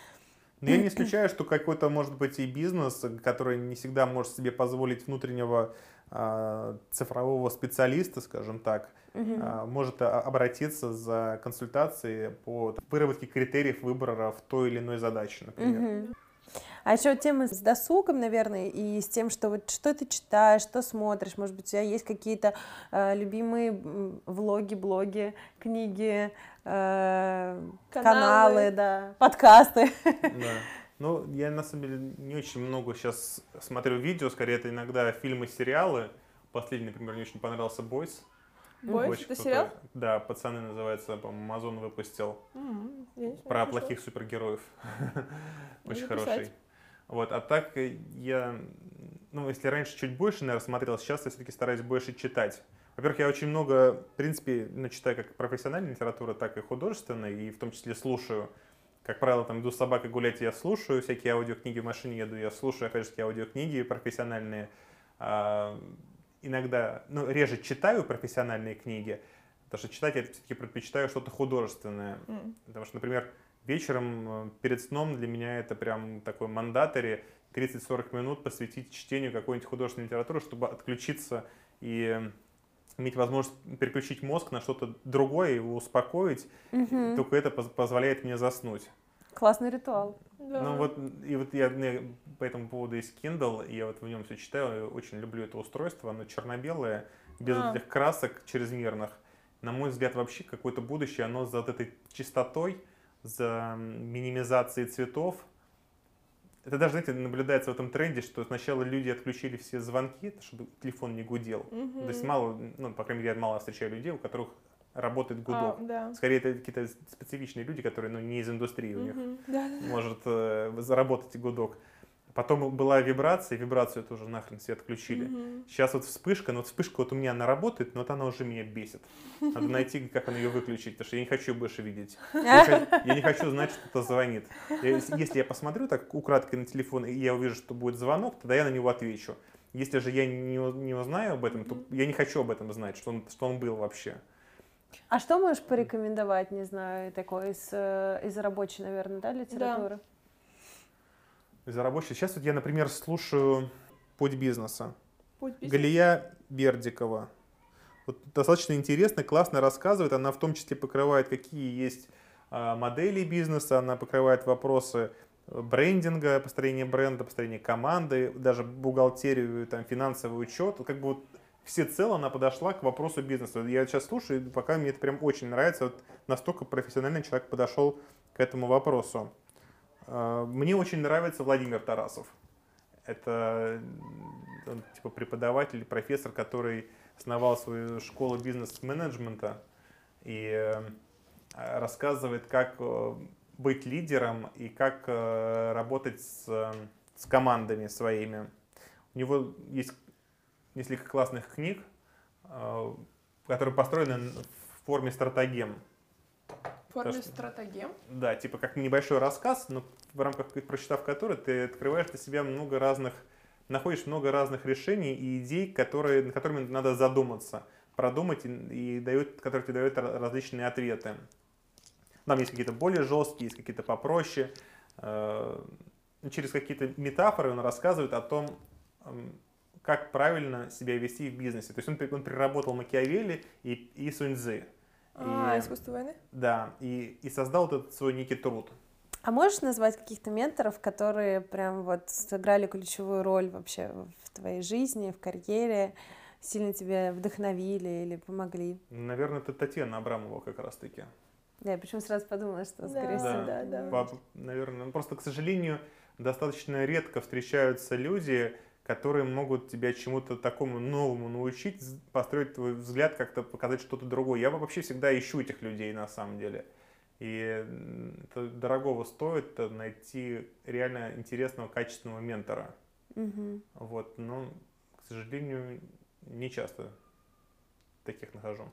но я не исключаю, что какой-то может быть и бизнес, который не всегда может себе позволить внутреннего э, цифрового специалиста, скажем так, угу. э, может обратиться за консультацией по выработке критериев выбора в той или иной задаче, например. Угу. А еще тема с досугом, наверное, и с тем, что вот что ты читаешь, что смотришь, может быть, у тебя есть какие-то э, любимые влоги, блоги, книги, э, каналы. каналы, да, подкасты. Да. Ну, я на самом деле не очень много сейчас смотрю видео, скорее это иногда фильмы, сериалы. Последний, например, мне очень понравился «Бойс». «Бойс» — это сериал? Да, «Пацаны» называется, по-моему, Амазон выпустил. Mm-hmm. Про плохих супергероев. Очень хороший. Вот, а так я, ну, если раньше чуть больше, наверное, смотрел, сейчас я все-таки стараюсь больше читать. Во-первых, я очень много, в принципе, ну, читаю как профессиональной литературы, так и художественной, и в том числе слушаю. Как правило, там иду с собакой гулять, я слушаю всякие аудиокниги, в машине еду, я слушаю, опять же, аудиокниги профессиональные. А, иногда, ну, реже читаю профессиональные книги, потому что читать я все-таки предпочитаю что-то художественное. Mm. Потому что, например, вечером э, перед сном для меня это прям такой мандатори 30-40 минут посвятить чтению какой-нибудь художественной литературы, чтобы отключиться и иметь возможность переключить мозг на что-то другое, его успокоить. Угу. Только это позволяет мне заснуть. Классный ритуал. Да. Ну вот, и вот я, по этому поводу есть Kindle, и я вот в нем все читаю, очень люблю это устройство, оно черно-белое, без а. этих красок чрезмерных. На мой взгляд, вообще какое-то будущее, оно за этой чистотой, за минимизацией цветов. Это даже, знаете, наблюдается в этом тренде, что сначала люди отключили все звонки, чтобы телефон не гудел. Мгм. То есть мало, ну, по крайней мере, я мало встречаю людей, у которых работает гудок. А, да. Скорее, это какие-то специфичные люди, которые ну, не из индустрии, у них. Да, да, да. может э, заработать гудок. Потом была вибрация, вибрацию тоже нахрен все отключили. Мгм. Сейчас вот вспышка, но вот вспышка вот у меня она работает, но вот она уже меня бесит. Надо найти, как она ее выключить, потому что я не хочу ее больше видеть. Я не хо- я не хочу знать, что кто звонит. Я- Если я посмотрю так украдкой на телефон, и я увижу, что будет звонок, тогда я на него отвечу. Если же я не, не узнаю об этом, то я не хочу об этом знать, что он, что он был вообще. А что можешь порекомендовать, не знаю, такой из, э, из рабочей, наверное, да, литературы? Из рабочей. Сейчас вот я, например, слушаю «Путь бизнеса». Путь бизнеса. Галия Бердикова. Вот достаточно интересно, классно рассказывает. Она в том числе покрывает, какие есть а, модели бизнеса, она покрывает вопросы э, брендинга, построения бренда, построения команды, даже бухгалтерию, там, финансовый учет. Как бы вот всецело она подошла к вопросу бизнеса. Я сейчас слушаю, и пока мне это прям очень нравится. Вот настолько профессионально человек подошел к этому вопросу. А, Мне очень нравится Владимир Тарасов. Это м, он, типа преподаватель, профессор, который основал свою школу бизнес-менеджмента и э, рассказывает, как э, быть лидером и как э, работать с, э, с командами своими. У него есть несколько классных книг, э, которые построены в форме стратегем. Форме Потому что- стратегем. Да, типа как небольшой рассказ, но в рамках, прочитав который, ты открываешь для себя много разных, находишь много разных решений и идей, которые, над которыми надо задуматься, продумать и, и дают, которые тебе дают ра- различные ответы. Там есть какие-то более жесткие, есть какие-то попроще. Э, Через какие-то метафоры он рассказывает о том, как правильно себя вести в бизнесе. То есть он, он переработал Макиавелли и, и Суньцзы. А, И- искусство войны? Да, и, и создал этот свой некий труд. А можешь назвать каких-то менторов, которые прям вот сыграли ключевую роль вообще в твоей жизни, в карьере, сильно тебя вдохновили или помогли? Наверное, это Татьяна Абрамова как раз-таки. Да, я почему сразу подумала, что, Да, скорее всего, да, да. По- Наверное, ну, просто, к сожалению, достаточно редко встречаются люди, которые могут тебя чему-то такому новому научить, построить твой взгляд, как-то показать что-то другое. Я вообще всегда ищу этих людей на самом деле. И это дорогого стоит э, найти реально интересного, качественного ментора. Мгм. Вот, но, к сожалению, не часто таких нахожу.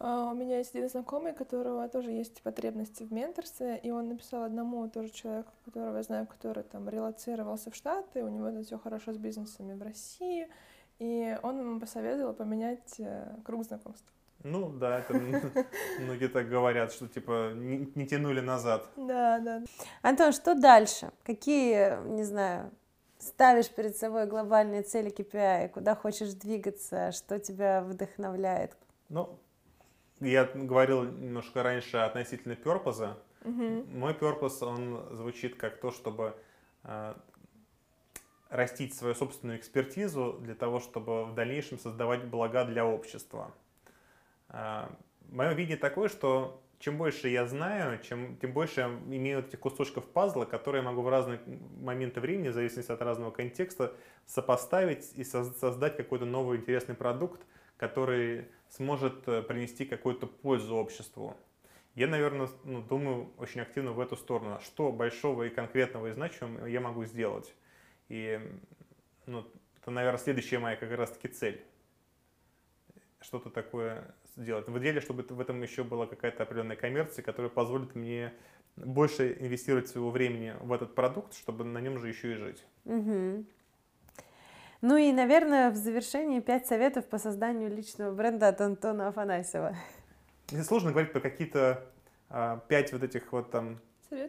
А, У меня есть один знакомый, у которого тоже есть потребности в менторстве, и он написал одному тоже человеку, которого я знаю, который там релацировался в Штаты, у него все хорошо с бизнесами в России, и он ему посоветовал поменять э, круг знакомств. Ну да, это многие так говорят, что типа не, не тянули назад. Да, да. Антон, что дальше? Какие, не знаю, ставишь перед собой глобальные цели KPI, куда хочешь двигаться, что тебя вдохновляет? Ну, я говорил немножко раньше относительно перпоза. Мгм. Мой перпоз, он звучит как то, чтобы э, растить свою собственную экспертизу для того, чтобы в дальнейшем создавать блага для общества. Мое видение такое, что чем больше я знаю, чем, тем больше я имею этих кусочков пазла, которые я могу в разные моменты времени, в зависимости от разного контекста, сопоставить и соз- создать какой-то новый интересный продукт, который сможет э, принести какую-то пользу обществу. Я, наверное, ну, думаю очень активно в эту сторону. Что большого и конкретного и значимого я могу сделать? И ну, это, наверное, следующая моя как раз-таки цель. Что-то такое сделать. В идеале, чтобы в этом еще была какая-то определенная коммерция, которая позволит мне больше инвестировать своего времени в этот продукт, чтобы на нем же еще и жить. Мгм. Ну и, наверное, в завершении пять советов по созданию личного бренда от Антона Афанасьева. Мне сложно говорить про какие-то а, пять вот этих вот там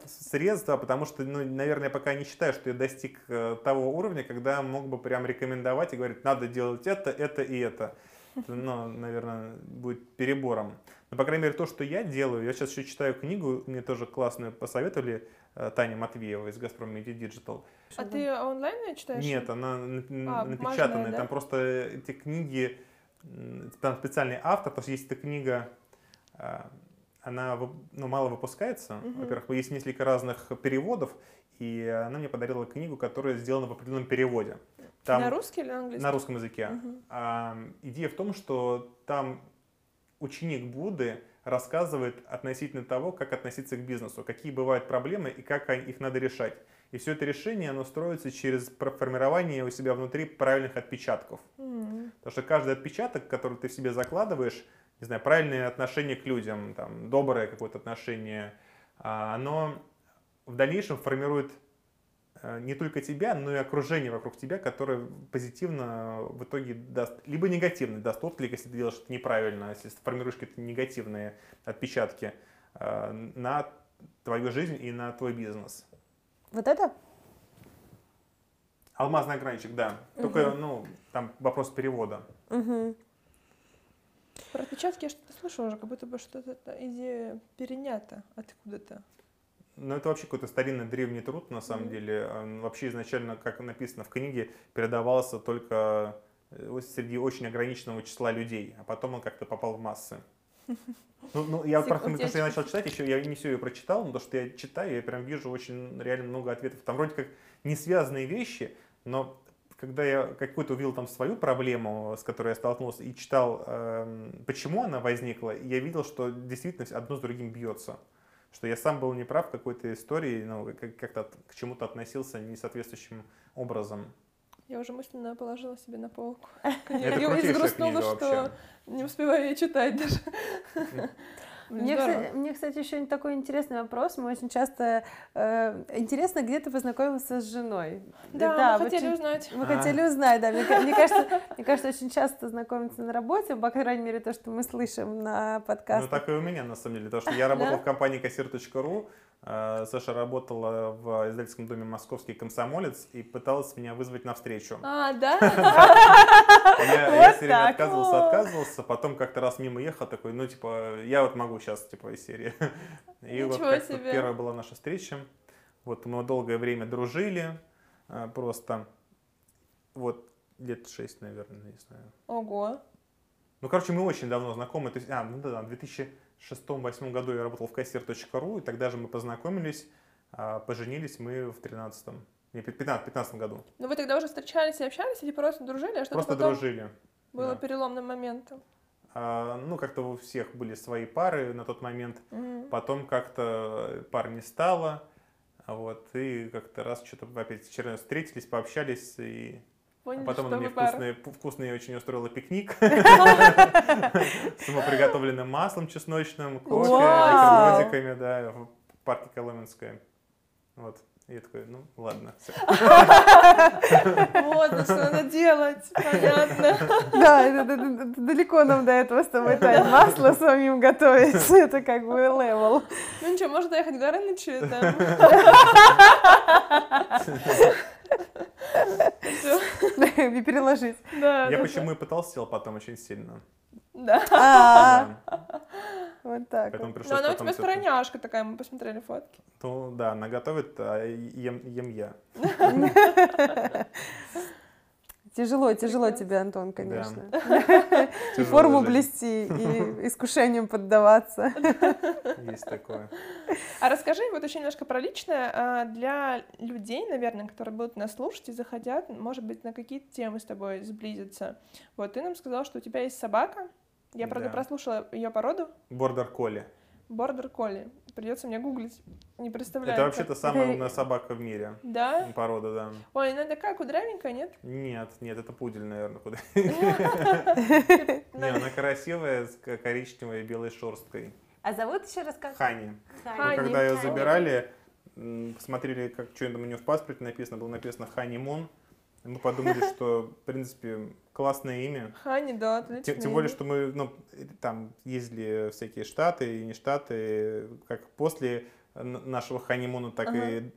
средств, да, потому что, ну, наверное, я пока не считаю, что я достиг э, того уровня, когда мог бы прям рекомендовать и говорить, надо делать это, это и это. Это, Ну, наверное, будет перебором. Но, по крайней мере, то, что я делаю, я сейчас еще читаю книгу, мне тоже классную посоветовали, э, Таня Матвеева из «Газпром Media Digital». А ты онлайн читаешь? Нет, она А, напечатанная, да? там просто эти книги, там специальный автор, потому что есть эта книга а, она ну, мало выпускается. Мгм. Во-первых, есть несколько разных переводов, и она мне подарила книгу, которая сделана в определенном переводе. Там, На русский или на английский? на русском языке. Мгм. А, идея в том, что там ученик Будды рассказывает относительно того, как относиться к бизнесу, какие бывают проблемы и как их надо решать. И все это решение, оно строится через формирование у себя внутри правильных отпечатков. М. Потому что каждый отпечаток, который ты в себе закладываешь, не знаю, правильное отношение к людям, там, доброе какое-то отношение, а, оно в дальнейшем формирует не только тебя, но и окружение вокруг тебя, которое позитивно в итоге даст, либо негативно даст отклик, если ты делаешь что-то неправильно, если формируешь какие-то негативные отпечатки э, на твою жизнь и на твой бизнес. Вот это? Алмазный ограничек, да. Только, ну, там вопрос перевода. Мгм. Про отпечатки я что-то слышала уже, как будто бы что-то эта идея перенята откуда-то. Ну, это вообще какой-то старинный древний труд, на самом Мгм. деле. Он вообще изначально, как написано в книге, передавался только э, среди очень ограниченного числа людей, а потом он как-то попал в массы. Ну, ну, я потому что я начал читать, еще я не все ее прочитал, но то, что я читаю, я прям вижу очень реально много ответов. Там вроде как не связанные вещи, но когда я какую-то увидел там свою проблему, с которой я столкнулся, и читал, эм, почему она возникла, я видел, что действительно одно с другим бьется. Что я сам был неправ в какой-то истории, ну, как- как-то к чему-то относился несоответствующим образом. Я уже мысленно положила себе на полку. Это Я книга что вообще. не успеваю ее читать даже. Мне, кстати, мне, кстати, еще такой интересный вопрос. Мы очень часто... э, интересно, где ты познакомился с женой? Да, мы вот хотели чё- узнать. Мы А. хотели узнать, да. Мне, мне кажется, мне кажется, очень часто знакомятся на работе, по крайней мере, то, что мы слышим на Ну, подкастах. так и у меня, на самом деле. Потому что я работал Да? в компании кассир.ру, Э, Саша работала в издательском доме «Московский комсомолец» и пыталась меня вызвать на встречу. А, да? Я все время отказывался, отказывался, потом как-то раз мимо ехал, такой, ну, типа, я вот могу сейчас, типа, из серии. И вот первая была наша встреча. Вот мы долгое время дружили, э, просто вот лет шесть, наверное, не знаю. Ого. Ну, короче, мы очень давно знакомы. То есть, а, ну да, 2000 шестом-восьмом году я работал в кассир.ру, и тогда же мы познакомились, а, поженились мы в тринадцатом, не, пятнадцатом году. ну вы тогда уже встречались и общались, или просто дружили? А что просто дружили. Было да. переломным моментом. А, ну, как-то у всех были свои пары на тот момент. Угу. Потом как-то пар не стало. Вот, и как-то раз что-то опять вчера встретились, пообщались, и а Поняли, потом что она мне вкусный, вкусный очень устроила пикник с самоприготовленным маслом чесночным, кофе, бутербродиками, да, в парке Коломенское. Вот. И я такой, ну, ладно. Вот, ну что надо делать, понятно. Да, далеко нам до этого с тобой, Тань. Масло самим готовить, это как бы level. Ну ничего, можно доехать в Горынычи, там. И переложить. Да, Я да, почему и потолстел потом очень сильно. Да. А. Вот так. Поэтому вот. пришлось Но она у тебя стройняшка такая, мы посмотрели фотки. Ну, да, она готовит, а ем, ем я. Тяжело, тяжело тебе, Антон, конечно. И Тяжелая форму блести, и искушением поддаваться. Есть такое. А расскажи вот еще немножко про личное. а, Для людей, наверное, которые будут нас слушать и захотят, может быть, на какие-то темы с тобой сблизиться. Вот ты нам сказал, что у тебя есть собака. Я, правда, Да. прослушала ее породу. Бордер колли. Бордер колли. Придется мне гуглить. Не представляю. Это как. вообще-то самая Это- умная собака в мире. Да? Порода, да. Ой, она такая кудрявенькая, нет? Нет, нет, это пудель, наверное, куда. Не, она красивая, с ко- коричневой и белой шерсткой. А зовут еще раз как? Хани. Когда ее забирали, м, посмотрели, как что там у нее в паспорте написано, было написано Хани Мун. Мы подумали, что, в принципе, классное имя. Хани, да, отлично. Тем, тем более, что мы ну, там ездили всякие штаты и не штаты, как после нашего ханимуна, так и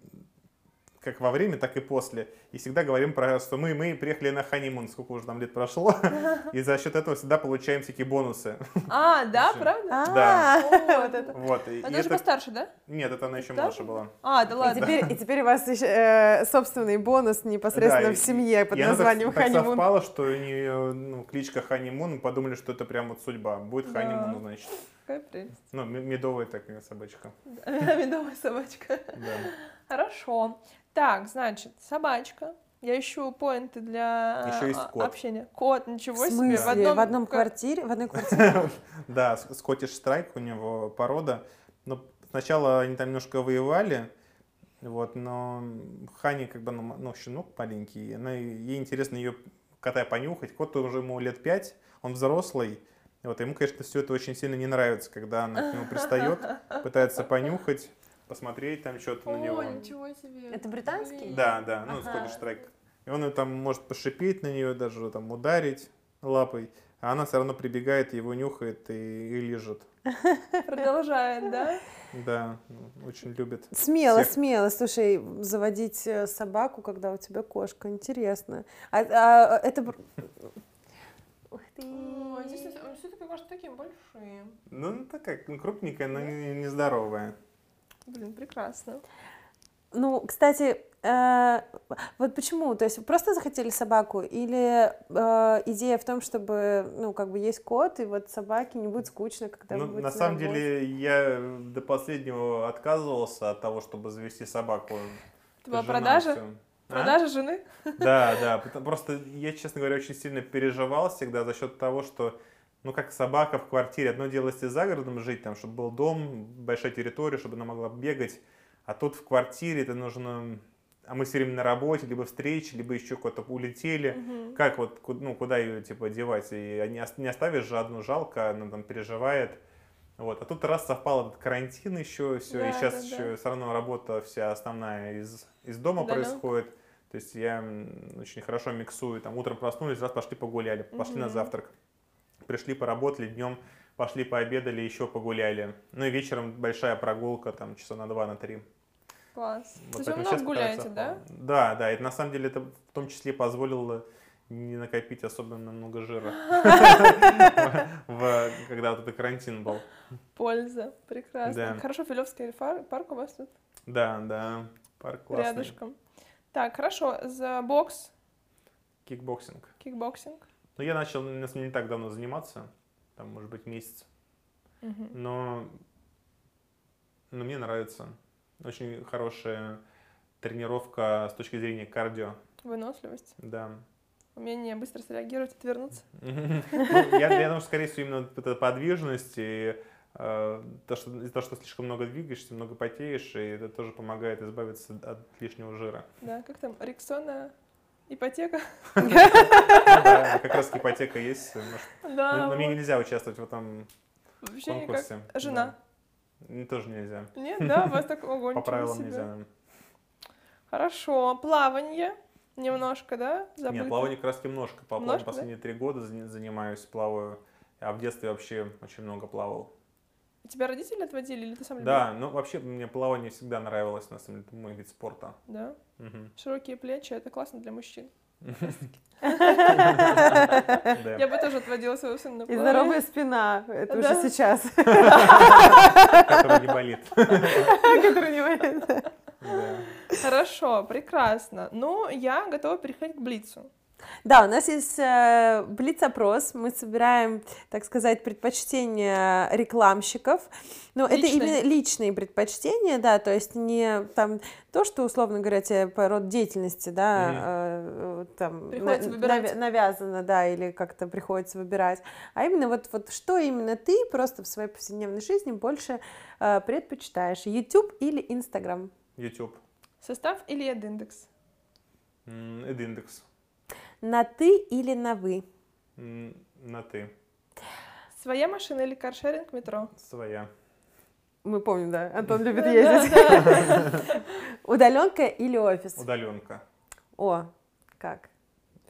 как во время, так и после. и всегда говорим про, что мы, мы приехали на ханимун, сколько уже там лет прошло, и за счет этого всегда получаем всякие бонусы. А, да, правда? Да. А, вот это. Вот. Она же это- постарше, да? Нет, это она еще Да? младше была. А, да ладно. и теперь у вас э, собственный бонус непосредственно Да, в семье под названием Ханимун. совпало, что у нее ну, кличка Ханимун, мы подумали, что это прям вот судьба. Будет Да. Ханимун, значит. Какая прелесть. Ну, медовая такая собачка. Медовая собачка. Да. Хорошо. Так, значит, собачка. Я ищу поинты для Ещё есть а, кот. общения. Кот, ничего В себе. В одном ка- квартире? В одной квартире? Да, с- скоттиш страйк у него порода. Но сначала они там немножко воевали, вот, но Хани как бы, ну, ну, щенок маленький, она, ей интересно ее кота понюхать. Кот уже ему лет пять, он взрослый. Вот, ему, конечно, все это очень сильно не нравится, когда она к нему пристает, пытается понюхать, посмотреть там что-то на него. О, ничего себе. Это британский? Да, да, ну, Ага. скоттиш страйк. И он там может пошипеть на нее, даже там ударить лапой, а она все равно прибегает, его нюхает и, и лежит. Продолжает, да? Да, ну, очень любит. Смело, Всех. смело. Слушай, заводить э, собаку, когда у тебя кошка, интересно. А, а, это... Ух ты. Ой, здесь все-таки кошки такие большие. Ну, такая крупненькая, но не- нездоровая. Блин, прекрасно. Ну, кстати, э, вот почему? То есть вы просто захотели собаку или э, идея в том, чтобы, ну, как бы есть кот, и вот собаке не будет скучно, когда Ну, вы будете на самом работе? деле, я до последнего отказывался от того, чтобы завести собаку. Это была продажа? А? Продажа жены? Да, да. Просто я, честно говоря, очень сильно переживал всегда за счет того, что, ну, как собака в квартире. Одно дело, если за городом жить, там, чтобы был дом, большая территория, чтобы она могла бегать. А тут в квартире это нужно... А мы все время на работе, либо встречи, либо еще куда-то улетели. Мгм. Как вот, ну, куда ее, типа, девать? И не ос- не оставишь же одну жалко, она там переживает. Вот. А тут раз совпал этот карантин еще, все, и Да, сейчас да, еще да. все равно работа вся основная из, из дома Удалёнка. происходит. То есть я очень хорошо миксую. Там утром проснулись, раз пошли погуляли, пошли на Мгм. завтрак. Пришли, поработали днем, пошли пообедали, еще погуляли. Ну и вечером большая прогулка, там часа на два, на три. Класс. Вот То есть вы много гуляете, да? Да, да. И на самом деле это в том числе позволило не накопить особенно много жира, когда вот этот карантин был. Польза. Прекрасно. Хорошо, Филевский парк у вас тут Да, да. Парк классный. рядышком. Так, хорошо. За бокс, Кикбоксинг. кикбоксинг. Ну, я начал на самом деле, не так давно заниматься, там, может быть, месяц. Но, но мне нравится. Очень хорошая тренировка с точки зрения кардио. Выносливость, Да. умение быстро среагировать, отвернуться. Ну, Я, думаю, что, скорее всего, именно эта подвижность и э, то, что, из-за того, что слишком много двигаешься, много потеешь, и это тоже помогает избавиться от лишнего жира. Да, как там, Риксона, ипотека? Ну как раз ипотека есть. Да, Но, но мне нельзя участвовать в этом конкурсе. Жена? Тоже нельзя. Нет, да, у вас так ого, По правилам нельзя. Хорошо, плавание немножко, да? Забыто? Нет, плавание как раз немножко. Последние три года занимаюсь, плаваю. А в детстве вообще очень много плавал. Тебя родители отводили или ты сам любил? Да, ну вообще мне плавание всегда нравилось, на самом деле, это мой вид спорта. Да? Мгм. Широкие плечи, это классно для мужчин. Я бы тоже отводила своего сына на И здоровая спина, это уже сейчас. Который не болит. Который не болит. Хорошо, прекрасно. Ну, я готова переходить к Блицу. Да, у нас есть э, блиц-опрос. Мы собираем, так сказать, предпочтения рекламщиков. Но это Личные. именно личные предпочтения, да, то есть не там то, что, условно говоря, тебе по роду деятельности, да, Мгм. э, э, там Приходится на- выбирать. навя- навязано, да, или как-то приходится выбирать, а именно вот, вот что именно ты просто в своей повседневной жизни больше э, предпочитаешь, YouTube или Instagram? YouTube. Состав или индекс? М, Эдиндекс. На ты или на вы? На ты. Своя машина или каршеринг метро? Своя. Мы помним, да, Антон любит ездить. да, Удаленка или офис? Удаленка. О, как?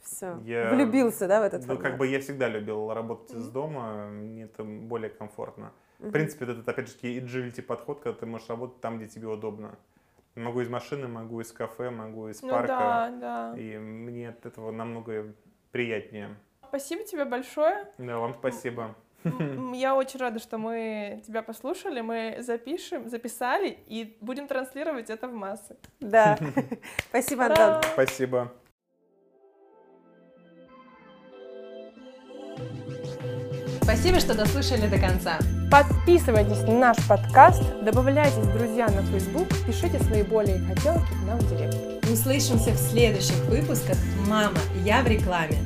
Все. Я- Влюбился, да, в этот Ну, формат? как бы я всегда любил работать из дома, мне это более комфортно. В принципе, этот, опять же, agility подход, когда ты можешь работать там, где тебе удобно. Могу из машины, могу из кафе, могу из Ну парка. да, да. И мне от этого намного приятнее. Спасибо тебе большое. Да, вам спасибо. Я очень рада, что мы тебя послушали, мы запишем, записали и будем транслировать это в массы. Да. Спасибо, Антон. Спасибо. Спасибо, что дослушали до конца. Подписывайтесь на наш подкаст, добавляйтесь, друзья, на Facebook, пишите свои боли и хотелки нам в директ. Услышимся в следующих выпусках «Мама, я в рекламе».